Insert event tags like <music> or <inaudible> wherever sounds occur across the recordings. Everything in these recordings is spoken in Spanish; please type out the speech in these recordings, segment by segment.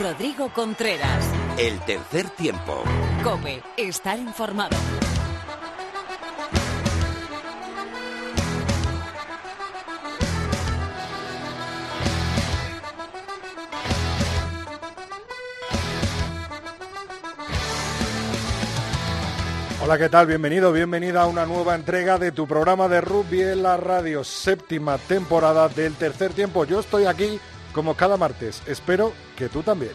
Rodrigo Contreras. El tercer tiempo. Cope, estar informado. Hola, ¿qué tal? Bienvenido, bienvenida a una nueva entrega de tu programa de rugby en la radio, séptima temporada del tercer tiempo. Yo estoy aquí como cada martes. Espero que tú también.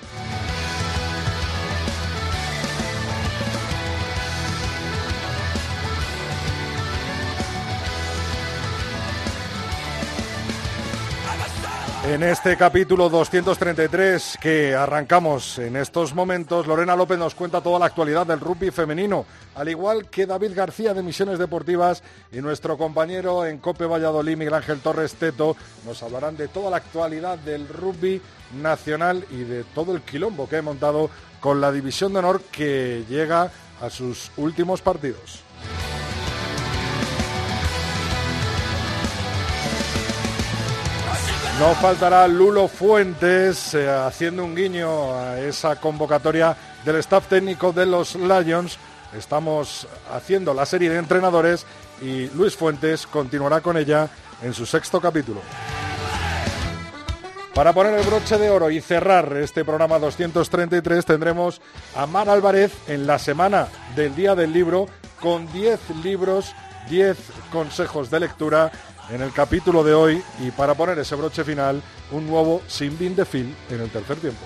En este capítulo 233 que arrancamos en estos momentos, Lorena López nos cuenta toda la actualidad del rugby femenino, al igual que David García de Misiones Deportivas y nuestro compañero en Cope Valladolid, Miguel Ángel Torres Teto, nos hablarán de toda la actualidad del rugby nacional y de todo el quilombo que ha montado con la División de Honor que llega a sus últimos partidos. No faltará Lulo Fuentes eh, haciendo un guiño a esa convocatoria del staff técnico de los Lions. Estamos haciendo la serie de entrenadores y Luis Fuentes continuará con ella en su sexto capítulo. Para poner el broche de oro y cerrar este programa 233 tendremos a Mar Álvarez en la semana del Día del Libro con 10 libros, 10 consejos de lectura en el capítulo de hoy y para poner ese broche final, un nuevo Sin Bin de Phil en el tercer tiempo.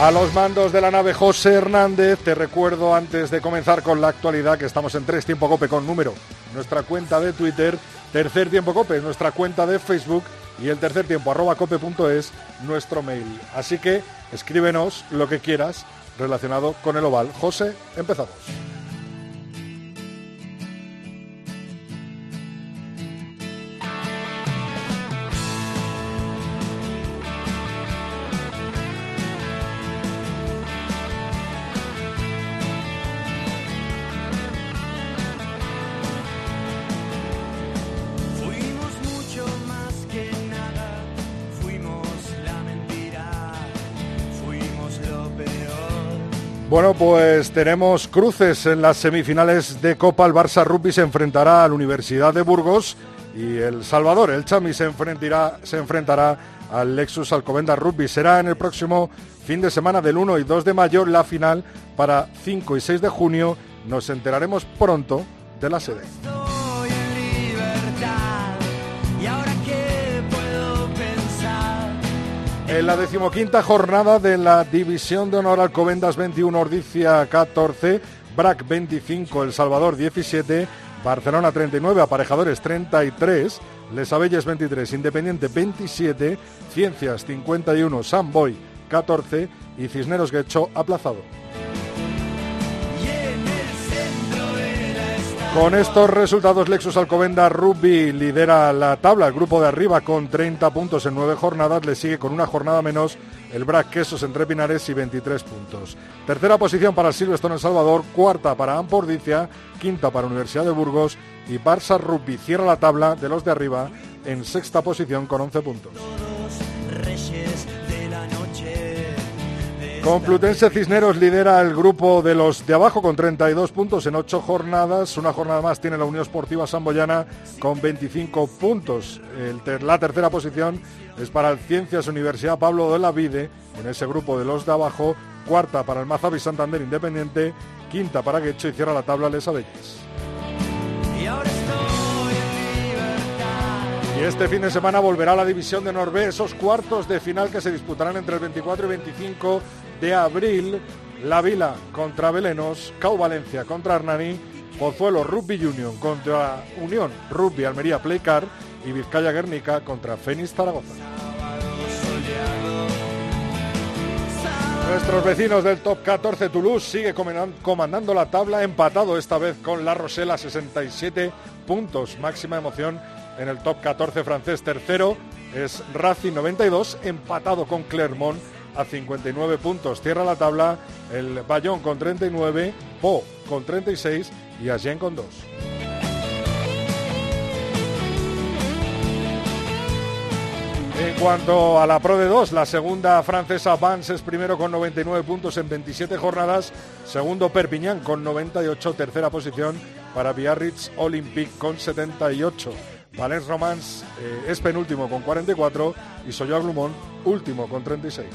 A los mandos de la nave José Hernández, te recuerdo antes de comenzar con la actualidad que estamos en Tres Tiempo Cope con número, nuestra cuenta de Twitter, Tercer Tiempo Cope, nuestra cuenta de Facebook y el tercer tiempo arroba cope.es, nuestro mail. Así que escríbenos lo que quieras relacionado con el oval. José, empezamos. Pues tenemos cruces en las semifinales de Copa. El Barça Rugby se enfrentará a la Universidad de Burgos y el Salvador, el Chami, se enfrentará, se enfrentará al Lexus Alcobendas Rugby. Será en el próximo fin de semana del 1 y 2 de mayo la final para 5 y 6 de junio. Nos enteraremos pronto de la sede. En la decimoquinta jornada de la División de Honor Alcobendas 21, Ordicia 14, BRAC 25, El Salvador 17, Barcelona 39, Aparejadores 33, Les Abelles 23, Independiente 27, Ciencias 51, San Boy 14 y Cisneros Guecho aplazado. Con estos resultados, Lexus Alcobenda Rugby lidera la tabla. El grupo de arriba con 30 puntos en 9 jornadas. Le sigue con una jornada menos el BRAC Quesos entre Pinares y 23 puntos. Tercera posición para Silverstone El Salvador. Cuarta para Ampordicia. Quinta para Universidad de Burgos. Y Barça Rugby cierra la tabla de los de arriba en sexta posición con 11 puntos. Complutense Cisneros lidera el grupo de los de abajo con 32 puntos en 8 jornadas. Una jornada más tiene la Unión Esportiva Samboyana con 25 puntos. la tercera posición es para el Ciencias Universidad Pablo de la Vide en ese grupo de los de abajo. Cuarta para el Mazabi Santander Independiente. Quinta para Guecho y cierra la tabla Les Abelles. Y este fin de semana volverá la división de Norbe, esos cuartos de final que se disputarán entre el 24 y 25 de abril. La Vila contra Belenos, Cau Valencia contra Hernani, Pozuelo Rugby Union contra Unión Rugby Almería Playcar y Vizcaya Guernica contra Fénix Zaragoza. Nuestros vecinos del top 14 Toulouse sigue comandando la tabla, empatado esta vez con La Rosela 67 puntos, máxima emoción en el top 14 francés. Tercero es Racing 92, empatado con Clermont a 59 puntos. Cierra la tabla el Bayón con 39, Po con 36 y Agen con 2. En cuanto a la Pro de 2, la segunda francesa Vance es primero con 99 puntos en 27 jornadas, segundo Perpignan con 98, tercera posición para Biarritz Olympique con 78. Valence Romance eh, es penúltimo con 44 y Soya Glumont último con 36.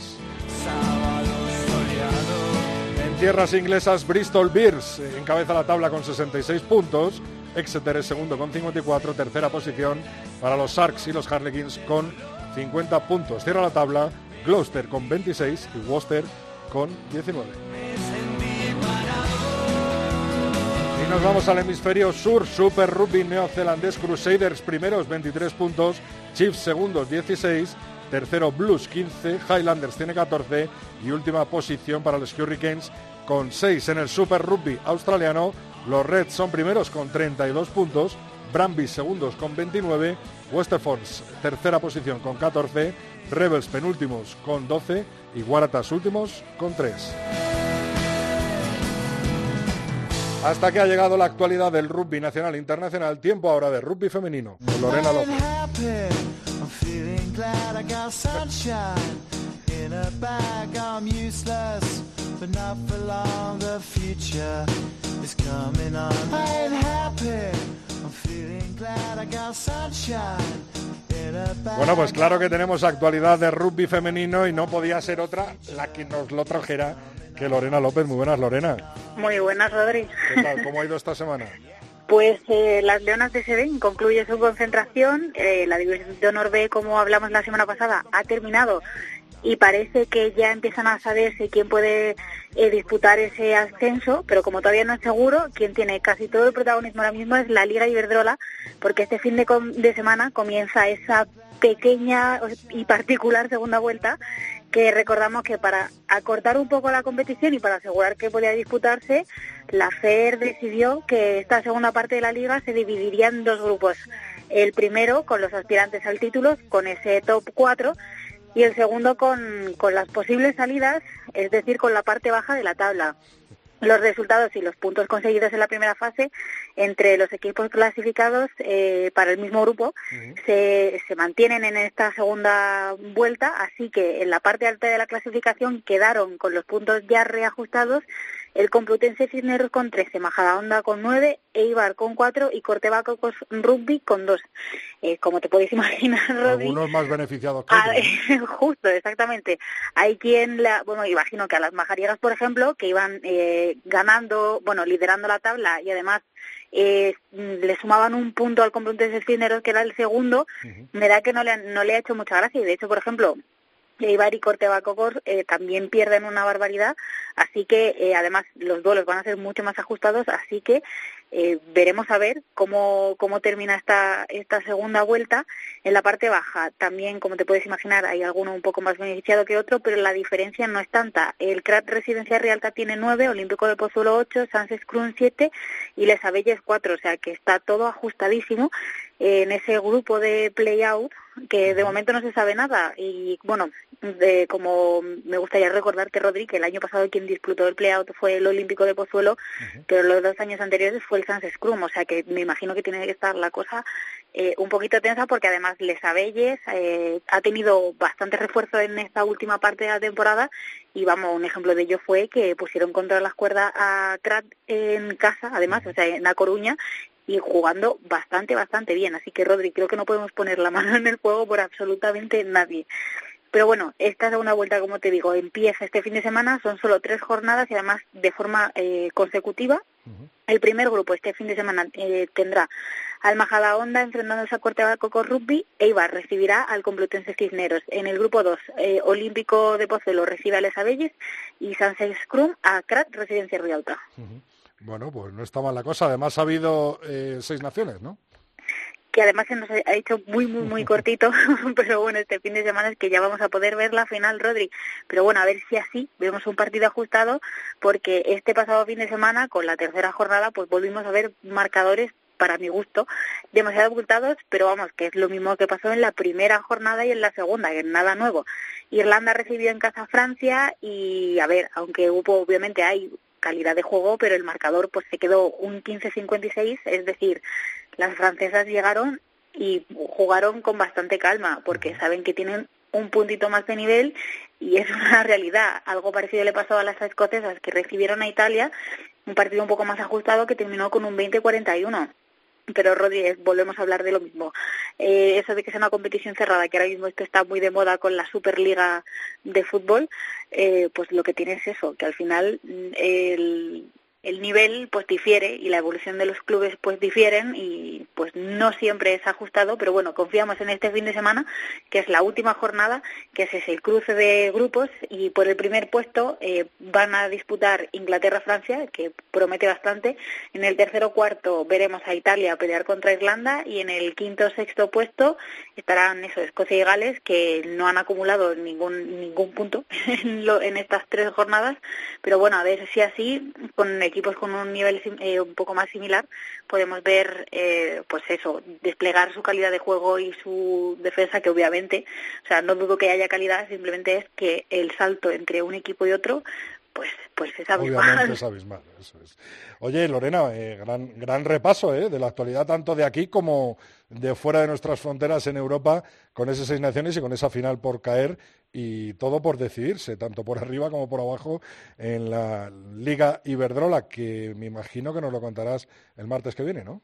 En tierras inglesas, Bristol Bears eh, encabeza la tabla con 66 puntos. Exeter es segundo con 54, tercera posición para los Sharks y los Harlequins con 50 puntos. Cierra la tabla Gloucester con 26 y Worcester con 19. Nos vamos al hemisferio sur, Super Rugby neozelandés Crusaders primeros 23 puntos, Chiefs segundos 16, tercero Blues 15, Highlanders tiene 14 y última posición para los Hurricanes con 6 en el Super Rugby australiano. Los Reds son primeros con 32 puntos, Brambis segundos con 29, Westerfords tercera posición con 14, Rebels penúltimos con 12 y Waratahs últimos con 3. Hasta que ha llegado la actualidad del rugby nacional e internacional, tiempo ahora de rugby femenino. Con Lorena López. Bueno, pues claro que tenemos actualidad de rugby femenino y no podía ser otra la que nos lo trajera que Lorena López. Muy buenas, Lorena. Muy buenas, Rodri. ¿Qué tal? ¿Cómo ha ido esta semana? <laughs> Pues eh, las Leonas de Seden concluye su concentración. Eh, la división de honor B, como hablamos la semana pasada, ha terminado y parece que ya empiezan a saberse quién puede eh, disputar ese ascenso, pero como todavía no es seguro, quien tiene casi todo el protagonismo ahora mismo es la Liga Iberdrola, porque este fin de, de semana comienza esa pequeña y particular segunda vuelta que recordamos que para acortar un poco la competición y para asegurar que podía disputarse, la FER decidió que esta segunda parte de la liga se dividiría en dos grupos. El primero con los aspirantes al título, con ese top 4, y el segundo con, con las posibles salidas, es decir, con la parte baja de la tabla. Los resultados y los puntos conseguidos en la primera fase entre los equipos clasificados eh, para el mismo grupo se, se mantienen en esta segunda vuelta, así que en la parte alta de la clasificación quedaron con los puntos ya reajustados el Complutense Cisneros con 13, Majadahonda con 9, Eibar con 4 y Cortebaco con Rugby con 2. Eh, como te podéis <laughs> imaginar, Rodri... Algunos más beneficiados que otros. <laughs> Justo, exactamente. Hay quien, la, bueno, imagino que a las majarieras, por ejemplo, que iban eh, ganando, bueno, liderando la tabla y además eh, le sumaban un punto al Complutense Cisneros, que era el segundo, me da que no le, no le ha hecho mucha gracia. Y de hecho, por ejemplo, Eibar y Cortebacocos eh, también pierden una barbaridad, así que eh, además los duelos van a ser mucho más ajustados, así que eh, veremos a ver cómo, cómo termina esta, esta segunda vuelta. En la parte baja también, como te puedes imaginar, hay alguno un poco más beneficiado que otro, pero la diferencia no es tanta. El CRAT Residencia Realta tiene nueve, Olímpico de Pozuelo ocho, Sánchez Cruz siete y Les Abelles cuatro, o sea que está todo ajustadísimo en ese grupo de play-out que de momento no se sabe nada. Y bueno de, como me gustaría recordar que Rodri que el año pasado quien disputó el play-out fue el Olímpico de Pozuelo pero los dos años anteriores fue el Sans Scrum. O sea que me imagino que tiene que estar la cosa eh, un poquito tensa porque además Les Abelles eh, ha tenido bastante refuerzo en esta última parte de la temporada. Y vamos, un ejemplo de ello fue que pusieron contra las cuerdas a Krat en casa, además, o sea, en La Coruña, y jugando bastante, bastante bien. Así que, Rodri, creo que no podemos poner la <laughs> mano en el fuego por absolutamente nadie. Pero bueno, esta segunda vuelta, como te digo, empieza este fin de semana, son solo tres jornadas y además de forma eh, consecutiva. El primer grupo este fin de semana eh, tendrá al Majadahonda enfrentándose a Cortebaco con Rugby, Eibar recibirá al Complutense Cisneros. En el grupo 2, eh, Olímpico de Pozuelo recibe a Les Abelles y Sánchez Scrum a Crat Residencia Rialta. Bueno, pues no está mal la cosa. Además ha habido eh, seis naciones, ¿no? que además se nos ha hecho muy, muy, muy <laughs> cortito, <laughs> pero bueno, este fin de semana es que ya vamos a poder ver la final, Rodri. Pero bueno, a ver si así vemos un partido ajustado, porque este pasado fin de semana, con la tercera jornada, pues volvimos a ver marcadores, para mi gusto, demasiado abultados, pero vamos, que es lo mismo que pasó en la primera jornada y en la segunda, que es nada nuevo. Irlanda recibió en casa a Francia y, a ver, aunque hubo, obviamente hay calidad de juego, pero el marcador pues se quedó un 15-56, es decir, las francesas llegaron y jugaron con bastante calma porque saben que tienen un puntito más de nivel y es <laughs> una realidad. Algo parecido le pasó a las escocesas que recibieron a Italia, un partido un poco más ajustado que terminó con un 20-41 pero Rodríguez, volvemos a hablar de lo mismo. Eh, eso de que sea una competición cerrada, que ahora mismo esto está muy de moda con la Superliga de fútbol, eh, pues lo que tiene es eso, que al final mm, el, el nivel pues difiere y la evolución de los clubes pues difieren y pues no siempre es ajustado, pero bueno, confiamos en este fin de semana, que es la última jornada, que es el cruce de grupos y por el primer puesto eh, van a disputar Inglaterra-Francia, que promete bastante. En el tercero cuarto veremos a Italia pelear contra Irlanda y en el quinto sexto puesto estarán eso, Escocia y Gales, que no han acumulado ningún ningún punto <laughs> en, en estas tres jornadas, pero bueno, a ver si así con equipos con un nivel eh, un poco más similar podemos ver eh, pues eso desplegar su calidad de juego y su defensa que obviamente o sea no dudo que haya calidad simplemente es que el salto entre un equipo y otro pues pues es abismal. es <laughs> abismal eso es. Oye Lorena eh, gran gran repaso eh, de la actualidad tanto de aquí como de fuera de nuestras fronteras en Europa con esas seis naciones y con esa final por caer y todo por decidirse, tanto por arriba como por abajo en la Liga Iberdrola, que me imagino que nos lo contarás el martes que viene, ¿no?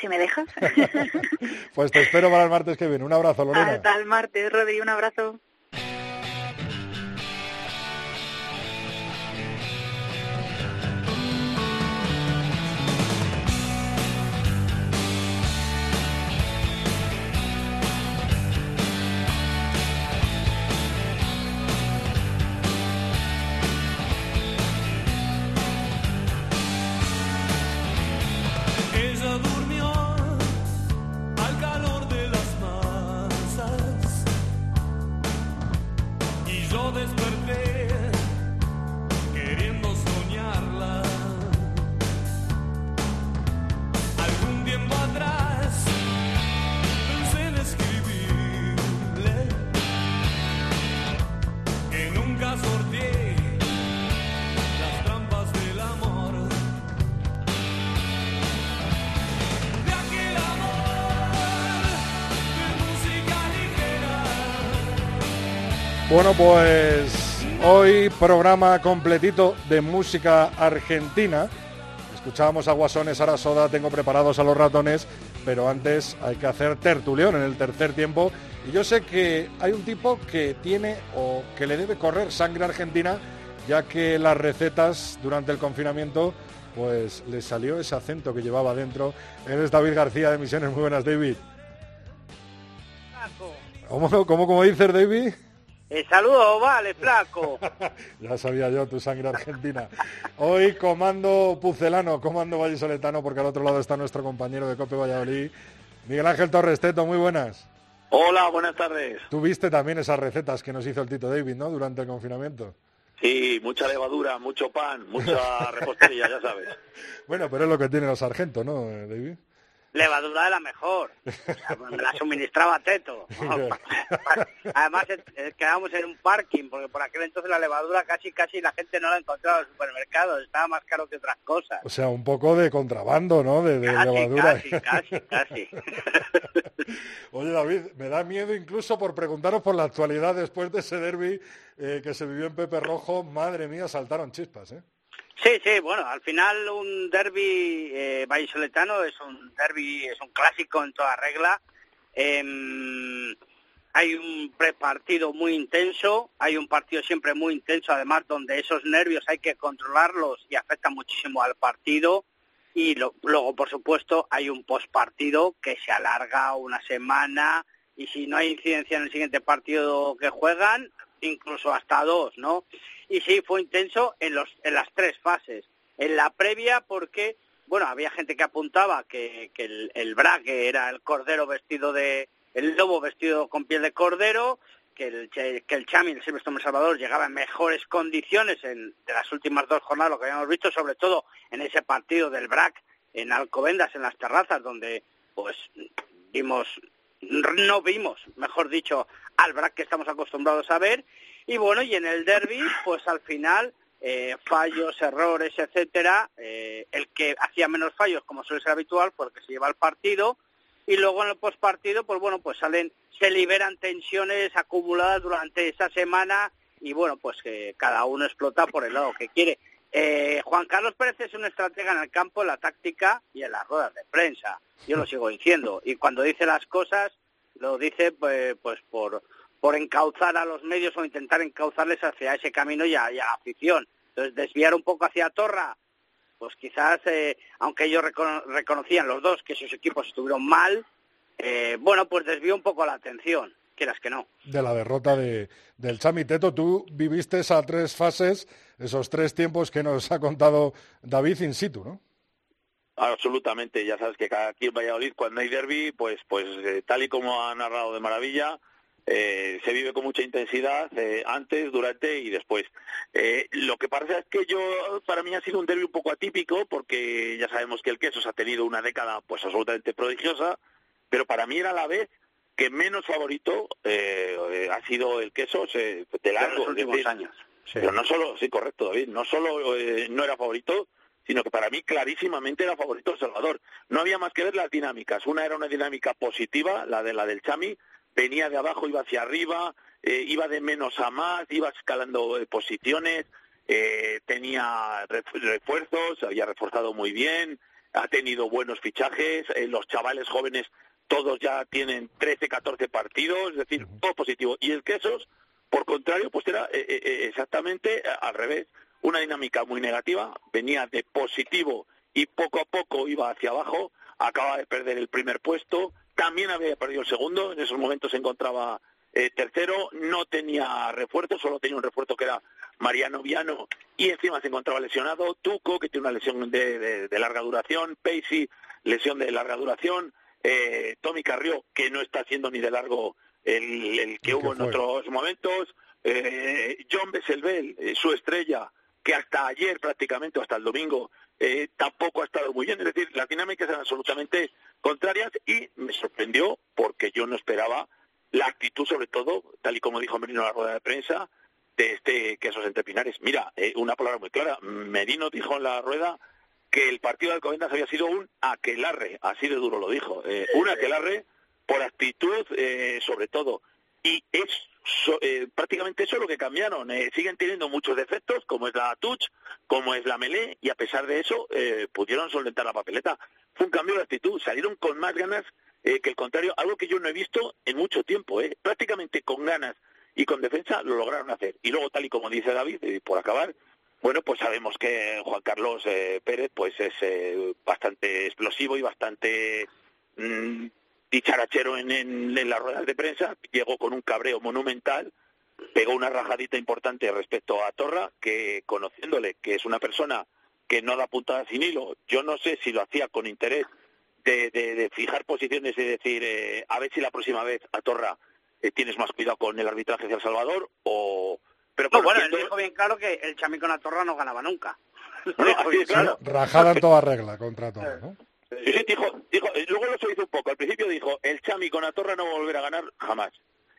Si me dejas. <laughs> pues te espero para el martes que viene. Un abrazo, Lorena. Hasta el martes, Rodri, un abrazo. Bueno, pues hoy programa completito de música argentina. Escuchábamos a Guasones, ahora Soda, tengo preparados a los ratones, pero antes hay que hacer tertulión en el tercer tiempo. Y yo sé que hay un tipo que tiene o que le debe correr sangre argentina, ya que las recetas durante el confinamiento, pues le salió ese acento que llevaba dentro. Eres David García de Misiones. Muy buenas, David. ¿Cómo, cómo, cómo dices, David? Eh, saludos, vale, flaco. <laughs> ya sabía yo tu sangre argentina. Hoy comando pucelano, comando vallisoletano, porque al otro lado está nuestro compañero de Cope Valladolid, Miguel Ángel Torres Teto, muy buenas. Hola, buenas tardes. Tú viste también esas recetas que nos hizo el Tito David, ¿no? Durante el confinamiento. Sí, mucha levadura, mucho pan, mucha repostería, ya sabes. <laughs> Bueno, pero es lo que tienen los sargentos, ¿no, David? Levadura de la mejor. <laughs> me la suministraba Teto. Además, eh, eh, quedábamos en un parking, porque por aquel entonces la levadura casi casi la gente no la encontraba en los supermercados, estaba más caro que otras cosas. O sea, un poco de contrabando, ¿no? De, levadura. Casi, casi, casi. <laughs> Oye, David, me da miedo incluso por preguntaros por la actualidad después de ese derby eh, que se vivió en Pepe Rojo. Madre mía, saltaron chispas, ¿eh? Sí, sí, bueno, al final un derby eh, vallisoletano es un derby, es un clásico en toda regla. Em, hay un prepartido muy intenso, hay un partido siempre muy intenso, además donde esos nervios hay que controlarlos y afectan muchísimo al partido. Y luego, por supuesto, hay un postpartido que se alarga una semana y si no hay incidencia en el siguiente partido que juegan, incluso hasta dos, ¿no? Y sí, fue intenso en, los, en las tres fases. En la previa porque, bueno, había gente que apuntaba que, que el, el braque era el cordero vestido de, el lobo vestido con piel de cordero, que el, que el Chami, el Silvestre Salvador, llegaba en mejores condiciones en, de las últimas dos jornadas, lo que habíamos visto, sobre todo en ese partido del BRAC en Alcobendas, en las terrazas, donde pues vimos, no vimos, mejor dicho, al BRAC que estamos acostumbrados a ver, y bueno, y en el derby, pues al final, eh, fallos, errores, etcétera, eh, el que hacía menos fallos, como suele ser habitual, fue el que se lleva el partido, y luego en el postpartido, pues bueno, pues salen, se liberan tensiones acumuladas durante esa semana y bueno, pues que cada uno explota por el lado que quiere. Eh, Juan Carlos Pérez es un estratega en el campo, en la táctica y en las ruedas de prensa. Yo lo sigo diciendo. Y cuando dice las cosas, lo dice pues, pues por, por encauzar a los medios o intentar encauzarles hacia ese camino y a, y a la afición. Entonces, desviar un poco hacia Torra, pues quizás, eh, aunque ellos reconocían los dos que sus equipos estuvieron mal, eh, bueno, pues desvió un poco la atención, quieras que no. De la derrota de, del Chami Teto, tú viviste esas tres fases, esos tres tiempos que nos ha contado David in situ, ¿no? Absolutamente, ya sabes que aquí en Valladolid cuando hay derby, pues, pues eh, tal y como ha narrado de maravilla, eh, se vive con mucha intensidad eh, antes, durante y después. Eh, lo que pasa es que yo, para mí ha sido un derby un poco atípico porque ya sabemos que el Quesos ha tenido una década pues absolutamente prodigiosa, pero para mí era la vez que menos favorito ha sido el Quesos de largo. los últimos años. Pero no solo, sí, correcto, David, no solo no era favorito, sino que para mí clarísimamente era favorito El Salvador. No había más que ver las dinámicas. Una era una dinámica positiva, la de la del Chami, venía de abajo, iba hacia arriba, eh, iba de menos a más, iba escalando eh, posiciones, eh, tenía refuerzos, había reforzado muy bien, ha tenido buenos fichajes, los chavales jóvenes todos ya tienen 13, 14 partidos, es decir, todo positivo. Y el Quesos, por contrario, pues era exactamente al revés, una dinámica muy negativa, venía de positivo y poco a poco iba hacia abajo, acaba de perder el primer puesto, también había perdido el segundo, en esos momentos se encontraba eh, tercero, no tenía refuerzo, solo tenía un refuerzo que era Mariano Viano y encima se encontraba lesionado, Tuco, que tiene una lesión de, larga duración, Pacey, lesión de larga duración, eh, Tommy Carrió, que no está siendo ni de largo el, que hubo en otros momentos, eh, John Besselbel, eh, su estrella, que hasta ayer prácticamente, hasta el domingo, eh, tampoco ha estado muy bien. Es decir, las dinámicas eran absolutamente contrarias y me sorprendió porque yo no esperaba la actitud, sobre todo, tal y como dijo Merino en la rueda de prensa, de este Quesos Entre Pinares. Mira, eh, una palabra muy clara. Merino dijo en la rueda que el partido de Alcobendas había sido un aquelarre, así de duro lo dijo. Eh, un aquelarre por actitud, sobre todo. Y es eh, prácticamente eso es lo que cambiaron. Eh, siguen teniendo muchos defectos, como es la touch, como es la melee, y a pesar de eso eh, pudieron solventar la papeleta. Fue un cambio de actitud, salieron con más ganas que el contrario, algo que yo no he visto en mucho tiempo. Prácticamente con ganas y con defensa lo lograron hacer. Y luego, tal y como dice David, por acabar, bueno, pues sabemos que Juan Carlos Pérez pues es bastante explosivo y bastante mm, dicharachero en las ruedas de prensa, llegó con un cabreo monumental, pegó una rajadita importante respecto a Torra, que conociéndole que es una persona que no da puntada sin hilo, yo no sé si lo hacía con interés de, de, fijar posiciones y decir, eh, a ver si la próxima vez a Torra eh, tienes más cuidado con el arbitraje hacia El Salvador o... Pero bueno, él dijo bien claro que el chamico a Torra no ganaba nunca. <laughs> Rajada en toda regla contra Torra, ¿no? Sí, dijo, dijo, eh, luego lo hizo un poco. Al principio dijo, el Chami con la Torre no va a volver a ganar jamás.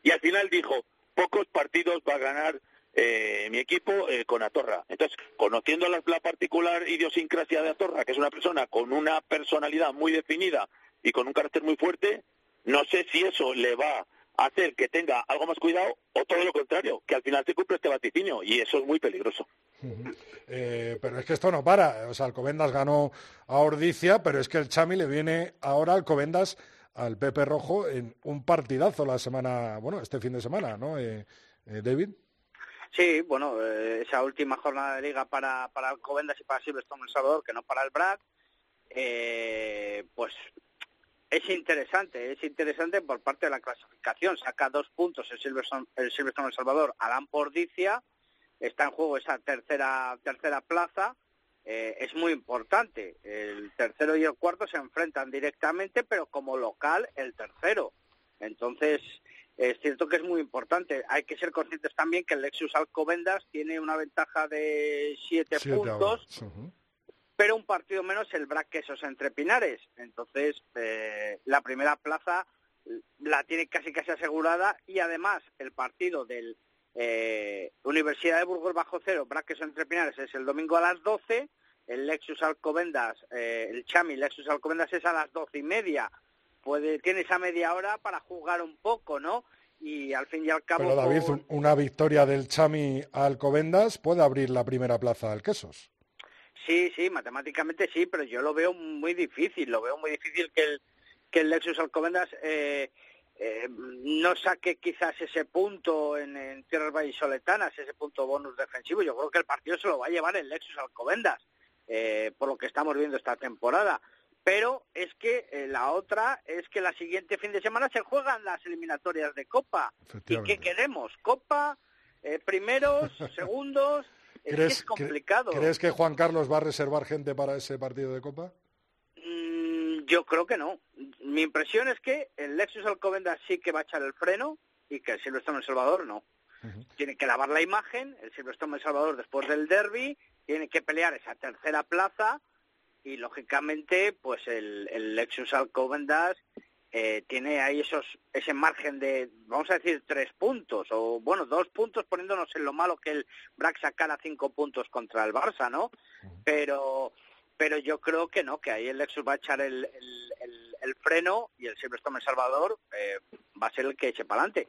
Y al final dijo, pocos partidos va a ganar eh, mi equipo eh, con Atorra. Entonces, conociendo la, particular idiosincrasia de Atorra, que es una persona con una personalidad muy definida y con un carácter muy fuerte, no sé si eso le va a hacer que tenga algo más cuidado o todo lo contrario, que al final se cumple este vaticinio y eso es muy peligroso. Eh, pero es que esto no para. O sea, Alcobendas ganó a Ordicia, pero es que el Chami le viene ahora Alcobendas al Pepe Rojo en un partidazo la semana, bueno, este fin de semana, ¿no, eh, eh, David? Sí, bueno, esa última jornada de liga para, para Alcobendas y para Silverstone El Salvador, que no para el BRAC, pues es interesante, es interesante por parte de la clasificación. Saca dos puntos el Silverstone El, Silverstone el Salvador, Alan Pordicia, está en juego esa tercera, tercera plaza. Eh, es muy importante. El tercero y el cuarto se enfrentan directamente, pero como local el tercero. Entonces, es cierto que es muy importante. Hay que ser conscientes también que el Lexus Alcobendas tiene una ventaja de siete, puntos, pero un partido menos el Braquesos entre Pinares. Entonces, eh, la primera plaza la tiene casi casi asegurada y además el partido del eh, Universidad de Burgos bajo cero, Braques entre Pinares es el domingo a las 12, el Lexus Alcobendas, eh, el Chami Lexus Alcobendas es a las doce y media, puede, tiene esa media hora para jugar un poco, ¿no? Y al fin y al cabo... Pero David, por- una victoria del Chami a Alcobendas puede abrir la primera plaza al Quesos. Sí, sí, matemáticamente sí, pero yo lo veo muy difícil, lo veo muy difícil que el, que el Lexus Alcobendas eh, eh, no saque quizás ese punto en, en tierras vallisoletanas, ese punto bonus defensivo. Yo creo que el partido se lo va a llevar el Lexus Alcobendas, eh, por lo que estamos viendo esta temporada. Pero es que eh, la otra es que la siguiente fin de semana se juegan las eliminatorias de Copa. ¿Y qué queremos? Copa, eh, primeros, <laughs> segundos. Es que es complicado. ¿Crees que Juan Carlos va a reservar gente para ese partido de Copa? Mm, yo creo que no. Mi impresión es que el Lexus Alcobendas sí que va a echar el freno y que el Silverstone El Salvador no. Tiene que lavar la imagen, el Silverstone El Salvador después del derby, tiene que pelear esa tercera plaza y lógicamente pues el, el Lexus Alcobendas eh, tiene ahí esos ese margen de, vamos a decir, tres puntos, o bueno, dos puntos poniéndonos en lo malo que el Brack sacara cinco puntos contra el Barça, ¿no? Pero pero yo creo que no, que ahí el Lexus va a echar el, el, el- el freno y el Silverstone El Salvador eh, va a ser el que eche para adelante.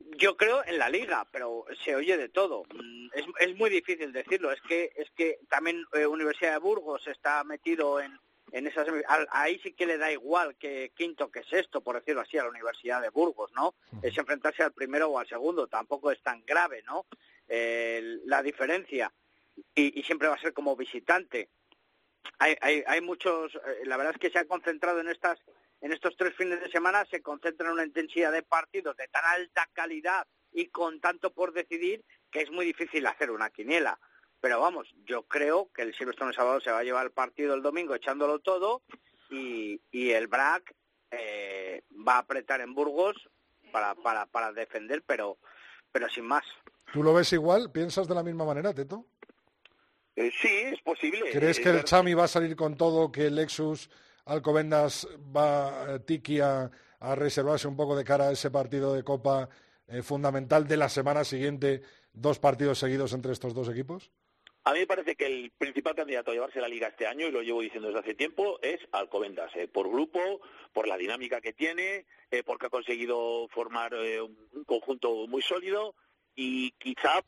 Yo creo en la liga, pero se oye de todo. Mm, Es, es muy difícil decirlo. Es que es que también eh, Universidad de Burgos está metido en, en esas ahí sí que le da igual que quinto que sexto, por decirlo así, a la Universidad de Burgos, ¿no? Es enfrentarse al primero o al segundo. Tampoco es tan grave, ¿no? Eh, la diferencia y, y siempre va a ser como visitante hay, hay, hay muchos, eh, la verdad es que se ha concentrado en estas, en estos tres fines de semana, se concentra en una intensidad de partidos de tan alta calidad y con tanto por decidir que es muy difícil hacer una quiniela. Pero vamos, yo creo que el Silverstone El Salvador se va a llevar el partido el domingo echándolo todo y, y el BRAC eh, va a apretar en Burgos para, para, para defender, pero, pero sin más. ¿Tú lo ves igual? ¿Piensas de la misma manera, Teto? Eh, sí, es posible. ¿Crees Eh, que el Chami va a salir con todo, que el Lexus Alcobendas va, eh, Tiki, a, reservarse un poco de cara a ese partido de Copa eh, fundamental de la semana siguiente, dos partidos seguidos entre estos dos equipos? A mí me parece que el principal candidato a llevarse la liga este año, y lo llevo diciendo desde hace tiempo, es Alcobendas, eh, por grupo, por la dinámica que tiene, porque ha conseguido formar un conjunto muy sólido y quizá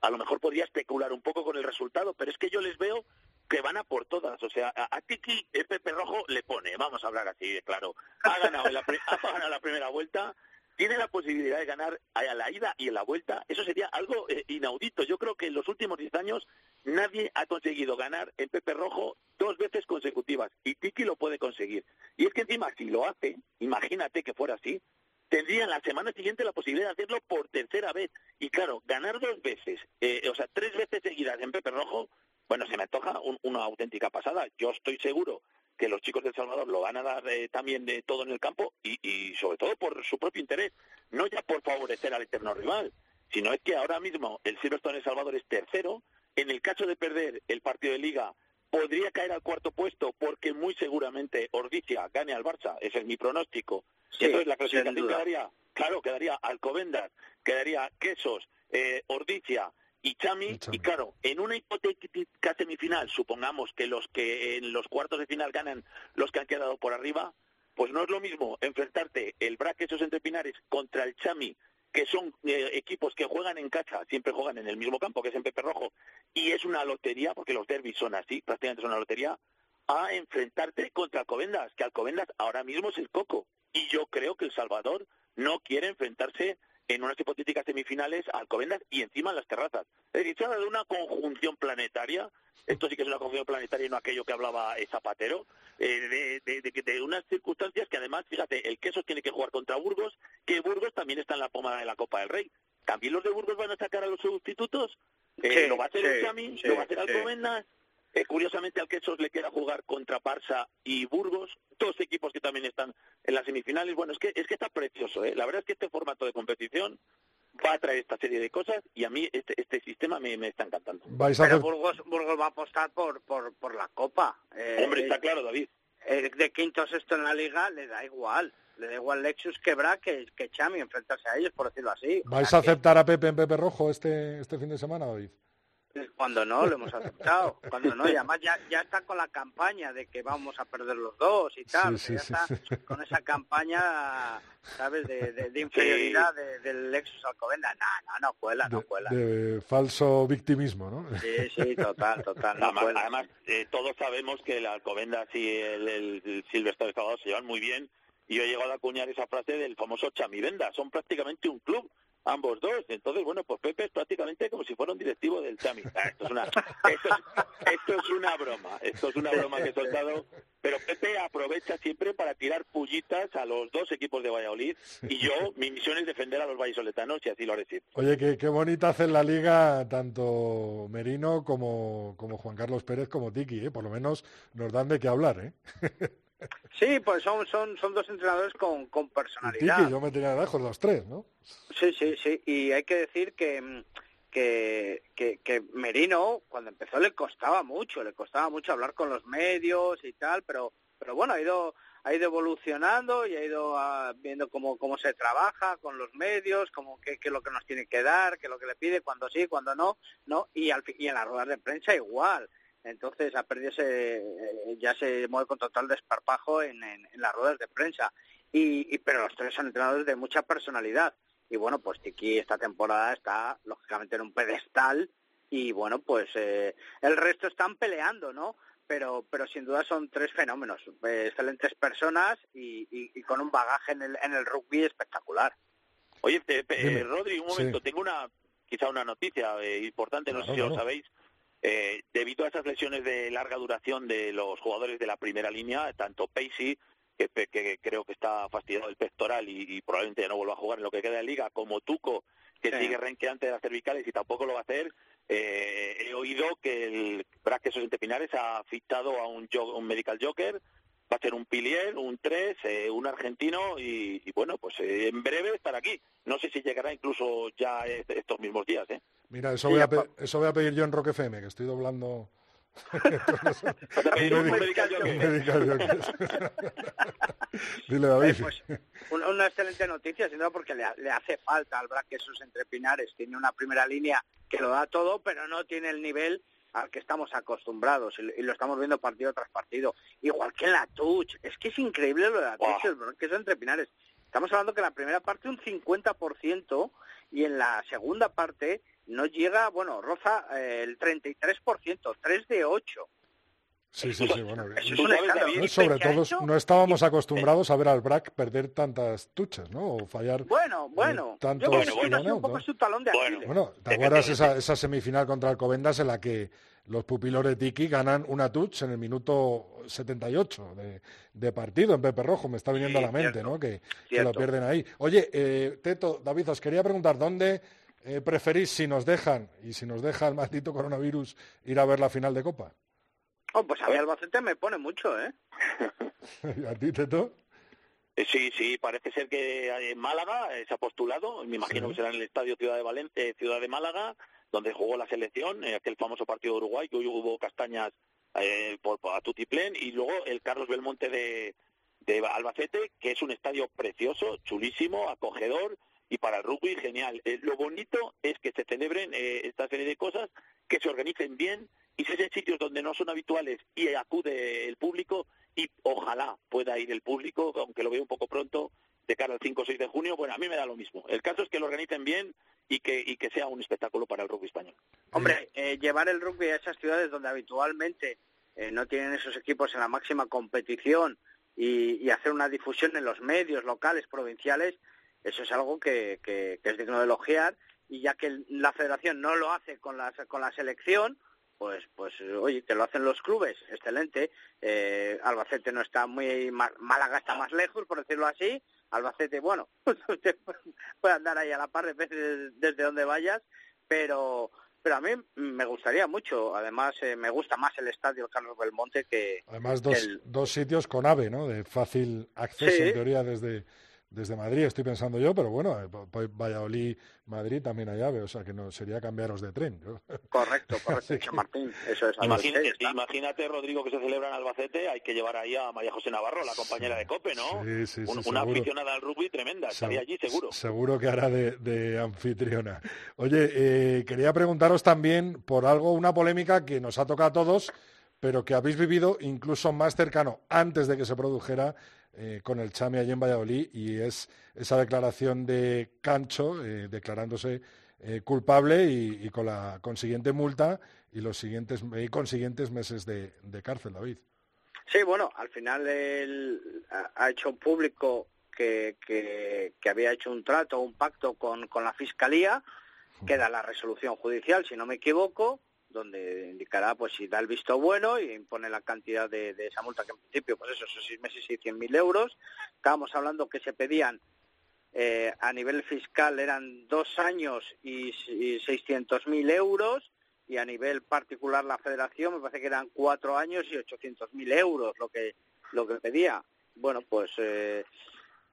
a lo mejor podría especular un poco con el resultado, pero es que yo les veo que van a por todas. O sea, a, Tiki el Pepe Rojo le pone, vamos a hablar así de claro. Ha ganado, la, ha ganado la primera vuelta, tiene la posibilidad de ganar a la ida y en la vuelta. Eso sería algo eh, inaudito. Yo creo que en los últimos 10 años nadie ha conseguido ganar el Pepe Rojo dos veces consecutivas y Tiki lo puede conseguir. Y es que encima si lo hace, imagínate que fuera así, tendría la semana siguiente la posibilidad de hacerlo por tercera vez. Y claro, ganar dos veces, eh, o sea, tres veces seguidas en Pepe Rojo, bueno, se me antoja un- una auténtica pasada. Yo estoy seguro que los chicos del Salvador lo van a dar eh, también de todo en el campo y, y sobre todo por su propio interés, no ya por favorecer al eterno rival, sino es que ahora mismo el Silverstone El Salvador es tercero. En el caso de perder el partido de liga, podría caer al cuarto puesto porque muy seguramente Ordizia gane al Barça. Ese es mi pronóstico. Sí, Entonces la clasificación quedaría, claro, quedaría Alcobendas, quedaría Quesos, eh, Ordizia y Chami, Y claro, en una hipotética semifinal, supongamos que los que en los cuartos de final ganan los que han quedado por arriba, pues no es lo mismo enfrentarte el Braque esos entre Pinares contra el Chami, que son eh, equipos que juegan en casa, siempre juegan en el mismo campo, que es en Pepe Rojo, y es una lotería, porque los derbis son así, prácticamente son una lotería, a enfrentarte contra Alcobendas, que Alcobendas ahora mismo es el coco. Y yo creo que El Salvador no quiere enfrentarse en unas hipotéticas semifinales a Alcobendas y encima en las terrazas. Es decir, se ha dado una conjunción planetaria, esto sí que es una conjunción planetaria y no aquello que hablaba Zapatero, eh, de, de- de de unas circunstancias que además, fíjate, el Quesos tiene que jugar contra Burgos, que Burgos también está en la pomada de la Copa del Rey. ¿También los de Burgos van a sacar a los sustitutos? Eh, Sí, ¿Lo va a hacer el sí, Chami? sí, ¿Lo va a hacer. Alcobendas? Eh, curiosamente al Quesos le queda jugar contra Barça y Burgos, dos equipos que también están en las semifinales. Bueno, es que es que está precioso, ¿eh? La verdad es que este formato de competición va a traer esta serie de cosas y a mí este, este sistema me, me está encantando. ¿Vais a Pero. Burgos, Burgos va a apostar por, por, por la Copa. Eh, Hombre, está claro, David. eh, de quinto o sexto en la liga le da igual. Le da igual Lexus que Brack que, que Chami enfrentarse a ellos, por decirlo así. O ¿Vais sea a que- aceptar a Pepe en Pepe Rojo este, este fin de semana, David? Cuando no, lo hemos aceptado. Cuando no, y además ya, ya está con la campaña de que vamos a perder los dos y tal. Sí, ya sí, está con esa campaña, ¿sabes?, de, de- de inferioridad de- del Lexus Alcobendas. No, no, no cuela, no cuela. de falso victimismo, ¿no? Sí, sí, total, total, no Además, cuela. además, eh, todos sabemos que el Alcobendas y el, el, el Silvestre de Salvador se llevan muy bien y yo he llegado a acuñar esa frase del famoso Chamivenda. Son prácticamente un club, ambos dos. Entonces, bueno, pues Pepe es prácticamente como si fuera un directivo del Chami. Ah, esto, es una, esto, es, una broma, esto es una broma que he soltado. Pero Pepe aprovecha siempre para tirar pullitas a los dos equipos de Valladolid y yo, mi misión es defender a los vallisoletanos y así lo haré siempre. Oye, qué, qué bonita hace la liga tanto Merino como, como Juan Carlos Pérez como Tiki, ¿eh? Por lo menos nos dan de qué hablar, ¿eh? <laughs> Sí, pues son, son, son dos entrenadores con, con Y personalidad. Tiki, yo me tenía lejos los tres, ¿no? Sí, sí, sí. Y hay que decir que, que, que, que Merino, cuando empezó, le costaba mucho, le costaba mucho hablar con los medios y tal, pero, pero bueno, ha ido, ha ido evolucionando y ha ido ah, viendo cómo, cómo se trabaja con los medios, cómo qué, qué es lo que nos tiene que dar, qué es lo que le pide, cuando sí, cuando no, no, y, al, y en las ruedas de prensa igual. Entonces ha perdido ese, eh, ya se mueve con total desparpajo en, en, en las ruedas de prensa. Y, y- pero los tres son entrenadores de mucha personalidad. Y bueno, pues Tiki esta temporada está lógicamente en un pedestal y bueno, pues eh, el resto están peleando, ¿no? Pero, pero sin duda son tres fenómenos, eh, excelentes personas y, y- y con un bagaje en el, en el rugby espectacular. Oye, eh, eh. Rodri, un momento, Sí. tengo una quizá una noticia eh, importante, no Claro, sé si lo sabéis. Eh, debido a esas lesiones de larga duración de los jugadores de la primera línea, tanto Pacey, que, creo que está fastidiado del pectoral y, y probablemente ya no vuelva a jugar en lo que queda de liga, como Tuco, que Sí. sigue renqueante de las cervicales y tampoco lo va a hacer, eh, he oído que el Braque Sosente Pinares ha fichado a un, un medical joker, va a ser un pilier, un 3, un argentino y, y bueno, pues eh, en breve estará aquí. No sé si llegará incluso ya est- estos mismos días, ¿eh? Mira, eso Sí, voy, a pe- eso voy a pedir yo en Rock FM, que estoy doblando... <laughs> Un medical. Un medical. <laughs> Dile, Eh, David. pues una, una excelente noticia, sin duda, porque le, ha- le hace falta al Braque sus entre Pinares. Tiene una primera línea que lo da todo, pero no tiene el nivel al que estamos acostumbrados y, lo- y lo estamos viendo partido tras partido. Igual que en la Touch. Es que es increíble lo de la. Touch, el Braque entre Pinares. Estamos hablando que en la primera parte un 50% y en la segunda parte no llega, bueno, roza eh, el 33%, 3 de 8. Sí, sí, sí, bueno. Eso es un No, sobre todo, no estábamos acostumbrados a ver al Brack perder tantas tuchas, ¿no? O fallar. Bueno, bueno. tantos Yo creo que Bueno, sido un bueno, poco ¿no? su talón de Bueno, Aquiles. Bueno, ¿te acuerdas esa, esa semifinal contra Alcobendas en la que los pupilos de Tiki ganan una touch en el minuto 78 de, de partido en Pepe Rojo? Me está viniendo Sí, a la mente, cierto, ¿no? Que, lo pierden ahí. Oye, eh, Teto, David, os quería preguntar, ¿dónde eh, preferís, si nos dejan, y si nos deja el maldito coronavirus, ir a ver la final de Copa? Oh, pues a mí Albacete me pone mucho, ¿eh? <laughs> ¿Y a ti, Teto? Eh, Sí, sí, parece ser que en Málaga eh, se ha postulado, me imagino Sí. que será en el Estadio Ciudad de Valencia, eh, Ciudad de Málaga, donde jugó la selección, eh, aquel famoso partido de Uruguay, que hoy hubo castañas eh, por, por a tutiplén, y luego el Carlos Belmonte de, de Albacete, que es un estadio precioso, chulísimo, acogedor, y para el rugby genial. Eh, lo bonito es que se celebren eh, esta serie de cosas, que se organicen bien, y si es en sitios donde no son habituales y acude el público, y ojalá pueda ir el público, aunque lo veo un poco pronto, de cara al 5 o 6 de junio, bueno, a mí me da lo mismo. El caso es que lo organicen bien y que, y que sea un espectáculo para el rugby español. Hombre, eh, llevar el rugby a esas ciudades donde habitualmente no tienen esos equipos en la máxima competición y hacer una difusión en los medios locales, provinciales, eso es algo que, que- que es digno de elogiar y ya que la federación no lo hace con la, con la selección, pues, pues oye, que lo hacen los clubes, excelente. Eh, Albacete no está muy, Málaga está más lejos, por decirlo así. Albacete, bueno, <laughs> usted puede andar ahí a la par, depende desde donde vayas, pero pero a mí me gustaría mucho. Además, eh, me gusta más el estadio Carlos Belmonte que Además, dos, el- dos sitios con AVE, ¿no? De fácil acceso, Sí. en teoría, desde, desde Madrid, estoy pensando yo, pero bueno, eh, Valladolid, Madrid también hay ave, o sea que no sería cambiaros de tren. Correcto, <laughs> correcto, Martín, eso es. Imagínate, imagínate, Rodrigo, que se celebra en Albacete, hay que llevar ahí a María José Navarro, la compañera de COPE, ¿no? Sí, sí, sí, una aficionada al rugby tremenda, estaría allí seguro. Seguro que hará de, anfitriona. Oye, eh, quería preguntaros también por algo, una polémica que nos ha tocado a todos, pero que habéis vivido incluso más cercano antes de que se produjera eh, con el Chami allí en Valladolid y es esa declaración de Cancho eh, declarándose eh, culpable y, con la consiguiente multa y los siguientes y consiguientes meses de, cárcel, David. Sí, bueno, al final él ha hecho público que había hecho un trato, un pacto con, con la Fiscalía, queda la resolución judicial, si no me equivoco, donde indicará pues si da el visto bueno y impone la cantidad de, esa multa que en principio pues eso son seis meses y cien mil euros. Estábamos hablando que se pedían eh, a nivel fiscal eran dos años y, seiscientos mil euros y a nivel particular la Federación me parece que eran cuatro años y ochocientos mil euros lo que lo que pedía. Bueno pues eh,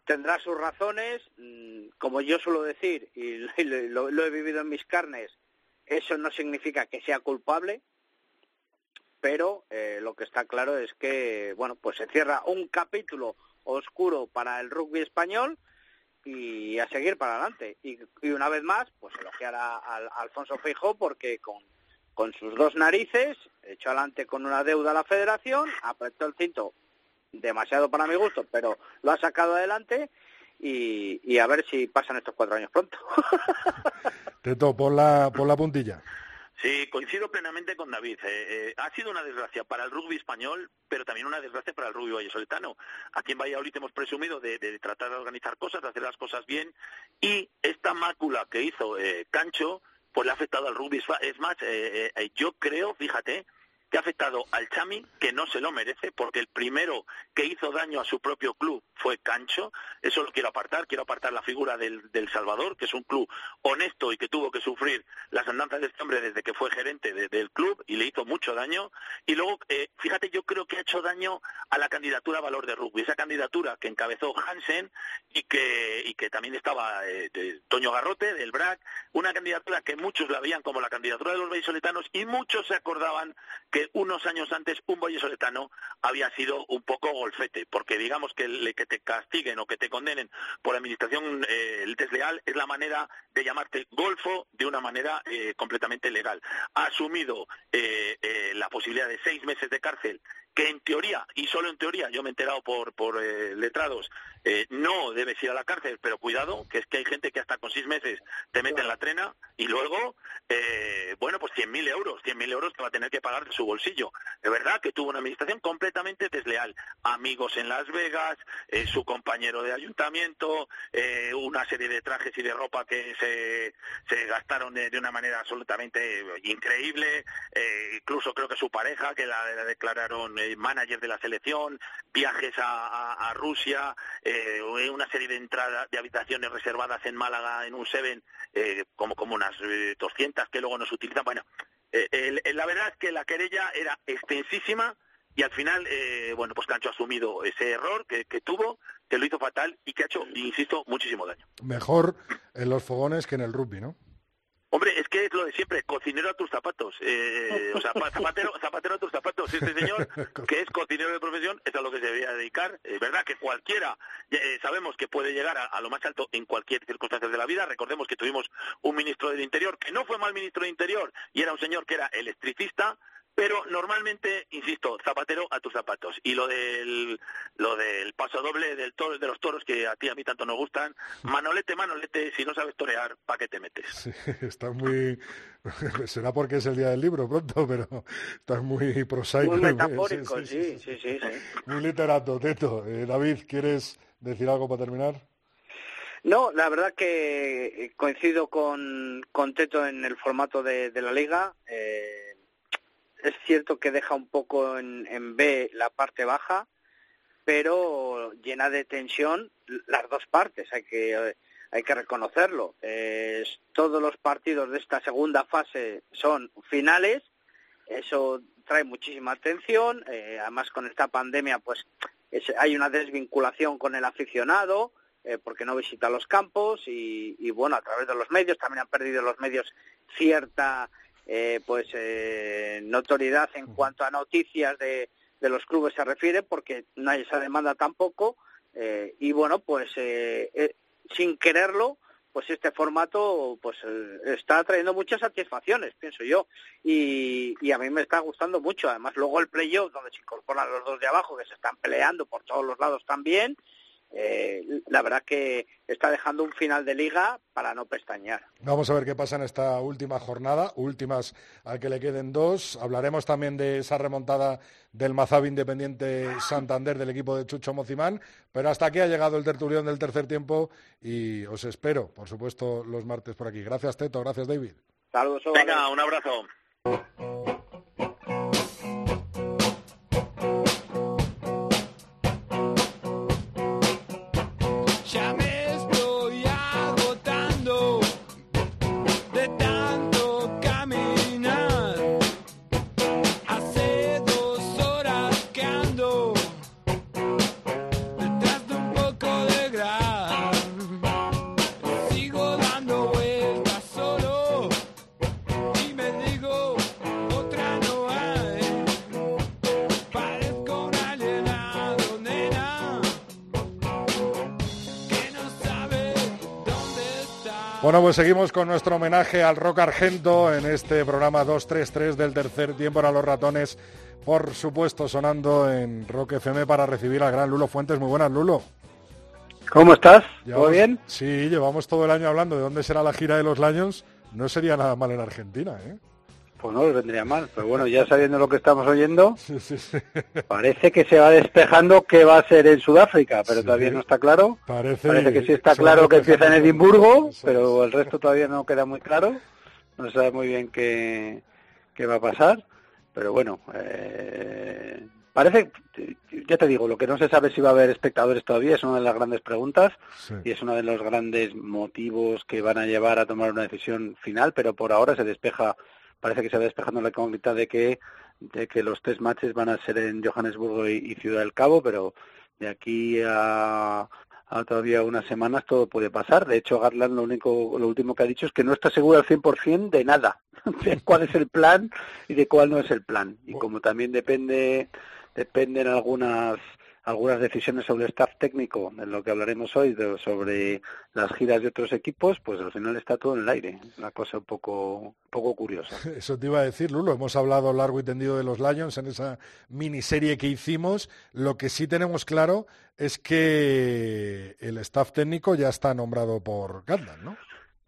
tendrá sus razones. Mm, como yo suelo decir y <laughs> lo he vivido en mis carnes eso no significa que sea culpable, pero eh, lo que está claro es que, bueno, pues se cierra un capítulo oscuro para el rugby español y a seguir para adelante. Y, una vez más, pues elogiar a, Alfonso Feijóo porque con, con sus dos narices echó adelante con una deuda a la federación, apretó el cinto demasiado para mi gusto, pero lo ha sacado adelante y, a ver si pasan estos cuatro años pronto. <laughs> Teto, por la, por la puntilla. Sí, coincido plenamente con David. Eh, eh, ha sido una desgracia para el rugby español, pero también una desgracia para el rugby vallesoletano. Aquí en Valladolid hemos presumido de, tratar de organizar cosas, de hacer las cosas bien, y esta mácula que hizo eh, Cancho, pues le ha afectado al rugby. Es más, yo creo, fíjate, que ha afectado al Chami, que no se lo merece, porque el primero que hizo daño a su propio club fue Cancho. Eso lo quiero apartar. Quiero apartar la figura del, Salvador, que es un club honesto y que tuvo que sufrir las andanzas de este hombre desde que fue gerente del club y le hizo mucho daño. Y luego, eh, fíjate, yo creo que ha hecho daño a la candidatura valor de rugby. Esa candidatura que encabezó Hansen y que, y que también estaba eh, Toño Garrote, del BRAC. Una candidatura que muchos la veían como la candidatura de los vallisoletanos y muchos se acordaban unos años antes un vallisoletano había sido un poco golfete, porque digamos que, le, que te castiguen o que te condenen por administración eh, desleal es la manera de llamarte golfo de una manera eh, completamente legal. Ha asumido eh, la posibilidad de seis meses de cárcel que en teoría, y solo en teoría, yo me he enterado por, por letrados, eh, no debes ir a la cárcel, pero cuidado, que es que hay gente que hasta con seis meses te mete en la trena y luego, eh, bueno, pues 100.000 euros, 100.000 euros que va a tener que pagar de su bolsillo. De verdad que tuvo una administración completamente desleal. Amigos en Las Vegas, su compañero de ayuntamiento, una serie de trajes y de ropa que se, se gastaron de, una manera absolutamente increíble, incluso creo que su pareja, que la, la declararon manager de la selección, viajes a, Rusia, eh, una serie de entradas de habitaciones reservadas en Málaga en un Seven, eh, como, como unas 200 eh, que luego no se utilizan. Bueno, la verdad es que la querella era extensísima y al final, bueno, pues Cancho ha asumido ese error que, que, tuvo, que lo hizo fatal y que ha hecho, insisto, muchísimo daño. Mejor en los fogones que en el rugby, ¿no? Hombre, es que es lo de siempre, cocinero a tus zapatos. Eh, o sea, zapatero, zapatero a tus zapatos. Este señor, que es cocinero de profesión, es a lo que se debería dedicar. Es verdad que cualquiera, eh, sabemos que puede llegar a, lo más alto en cualquier circunstancia de la vida. Recordemos que tuvimos un ministro del Interior, que no fue mal ministro del Interior, y era un señor que era electricista, pero normalmente, insisto, zapatero a tus zapatos. Y lo del, lo del paso doble del toro, de los toros que a ti a mí tanto nos gustan, <laughs> manolete, manolete, si no sabes torear, ¿para qué te metes? Sí, <laughs> está muy... <laughs> Será porque es el día del libro pronto, pero está muy prosaico. Muy metafórico, sí, sí, sí. Muy literato, Teto. Eh, David, ¿quieres decir algo para terminar? No, la verdad que coincido con, con Teto en el formato de, de la liga. Eh, es cierto que deja un poco en, B la parte baja, pero llena de tensión las dos partes, hay que, hay que reconocerlo. todos los partidos de esta segunda fase son finales, eso trae muchísima atención, eh, además con esta pandemia pues hay una desvinculación con el aficionado, eh, porque no visita los campos y, bueno, a través de los medios también han perdido los medios cierta eh, pues eh, notoriedad en cuanto a noticias de, de los clubes se refiere porque no hay esa demanda tampoco y bueno pues sin quererlo pues este formato pues está trayendo muchas satisfacciones, pienso yo, y, y a mí me está gustando mucho. Además, luego el playoff, donde se incorporan los dos de abajo, que se están peleando por todos los lados también, eh, la verdad que está dejando un final de liga para no pestañear. Vamos a ver qué pasa en esta última jornada, últimas al que le queden dos. Hablaremos también de esa remontada del Mazab Independiente Santander del equipo de Chucho Mocimán, pero hasta aquí ha llegado el tertulión del tercer tiempo y os espero, por supuesto, los martes por aquí. Gracias Teto, gracias David. Saludos. Venga, un abrazo. Bueno, pues seguimos con nuestro homenaje al rock argento en este programa 233 del tercer tiempo a los ratones, por supuesto sonando en Rock FM para recibir al gran Lulo Fuentes. Muy buenas, Lulo. ¿Cómo estás? ¿Todo bien? Sí, llevamos todo el año hablando de dónde será la gira de los Lions. No sería nada mal en Argentina, ¿eh? Pues no les vendría mal, pero bueno, ya sabiendo lo que estamos oyendo, <laughs> parece que se va despejando que va a ser en Sudáfrica, pero todavía no está claro. Parece, que sí está claro que empieza en Edimburgo, pero el resto todavía no queda muy claro. No se sabe muy bien qué, qué va a pasar, pero bueno, eh, parece, ya te digo, lo que no se sabe si va a haber espectadores todavía es una de las grandes preguntas y es uno de los grandes motivos que van a llevar a tomar una decisión final, pero por ahora se despeja parece que se va despejando la incógnita de que, de que los tres matches van a ser en Johannesburgo y, Ciudad del Cabo, pero de aquí a, todavía unas semanas todo puede pasar. De hecho, Garland lo único, lo último que ha dicho es que no está seguro al 100% de nada, <laughs> de cuál es el plan y de cuál no es el plan. Y como también depende, dependen algunas algunas decisiones sobre el staff técnico, de lo que hablaremos hoy, sobre las giras de otros equipos, pues al final está todo en el aire. Una cosa un poco, poco curiosa. <laughs> Eso te iba a decir, Lulo. Hemos hablado largo y tendido de los Lions en esa miniserie que hicimos. Lo que sí tenemos claro es que el staff técnico ya está nombrado por Gatland, ¿no?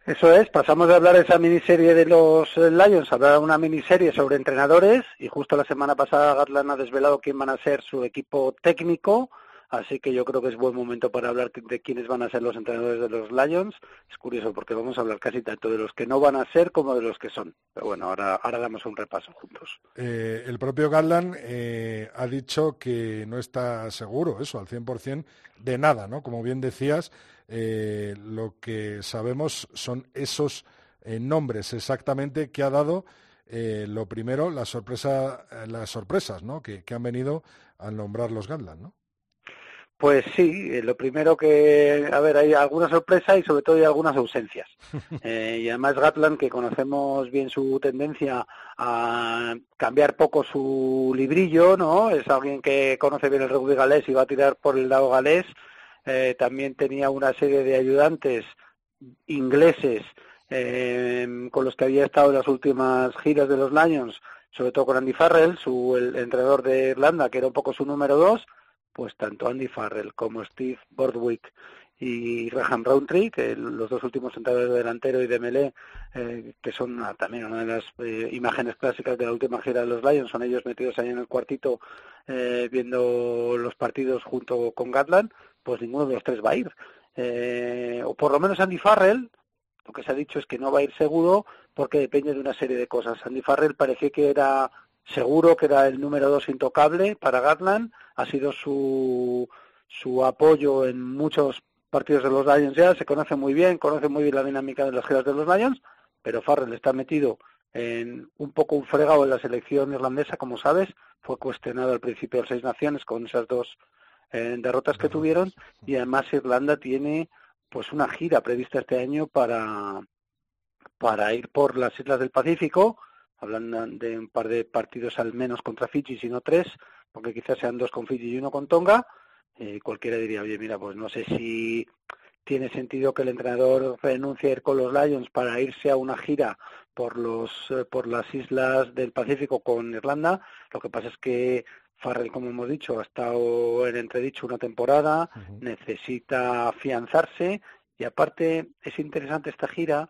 Eso es, pasamos de hablar de esa miniserie de los Lions a hablar de una miniserie sobre entrenadores y justo la semana pasada Gatland ha desvelado quién van a ser su equipo técnico, así que yo creo que es buen momento para hablar de quiénes van a ser los entrenadores de los Lions. Es curioso porque vamos a hablar casi tanto de los que no van a ser como de los que son. Pero bueno, ahora, ahora damos un repaso juntos. Eh, el propio Gatland eh, ha dicho que no está seguro, eso, al 100% de nada, ¿no? Como bien decías, eh, lo que sabemos son esos eh, nombres exactamente que ha dado eh, lo primero, la sorpresa, las sorpresas ¿no? que, han venido al nombrar los Gatland, ¿no? Pues sí, lo primero que, a ver, hay alguna sorpresa y sobre todo hay algunas ausencias. <laughs> y además Gatland, que conocemos bien su tendencia a cambiar poco su librillo, ¿no? Es alguien que conoce bien el rugby galés y va a tirar por el lado galés. Eh, también tenía una serie de ayudantes ingleses eh, con los que había estado en las últimas giras de los Lions, sobre todo con Andy Farrell, su el entrenador de Irlanda, que era un poco su número dos, pues tanto Andy Farrell como Steve Bordwick y Graham Roundtree, que los dos últimos entrenadores de delantero y de melee, eh, que son también una de las imágenes clásicas de la última gira de los Lions, son ellos metidos ahí en el cuartito viendo los partidos junto con Gatland, pues ninguno de los tres va a ir. Eh, o por lo menos Andy Farrell, lo que se ha dicho es que no va a ir seguro porque depende de una serie de cosas. Andy Farrell parecía que era seguro que era el número dos intocable para Gatland, ha sido su, su apoyo en muchos partidos de los Lions ya, se conoce muy bien, conoce muy bien la dinámica de las giras de los Lions, pero Farrell está metido en un poco un fregado en la selección irlandesa, como sabes, fue cuestionado al principio de Seis Naciones con esas dos eh, derrotas que tuvieron y además Irlanda tiene pues una gira prevista este año para para ir por las islas del Pacífico, hablando de un par de partidos al menos contra Fiji, sino tres, porque quizás sean dos con Fiji y uno con Tonga. Eh, cualquiera diría, oye, mira, pues no sé si tiene sentido que el entrenador renuncie a ir con los Lions para irse a una gira por los eh, por las islas del Pacífico con Irlanda. Lo que pasa es que Farrell, como hemos dicho, ha estado en entredicho una temporada, necesita afianzarse y aparte es interesante esta gira.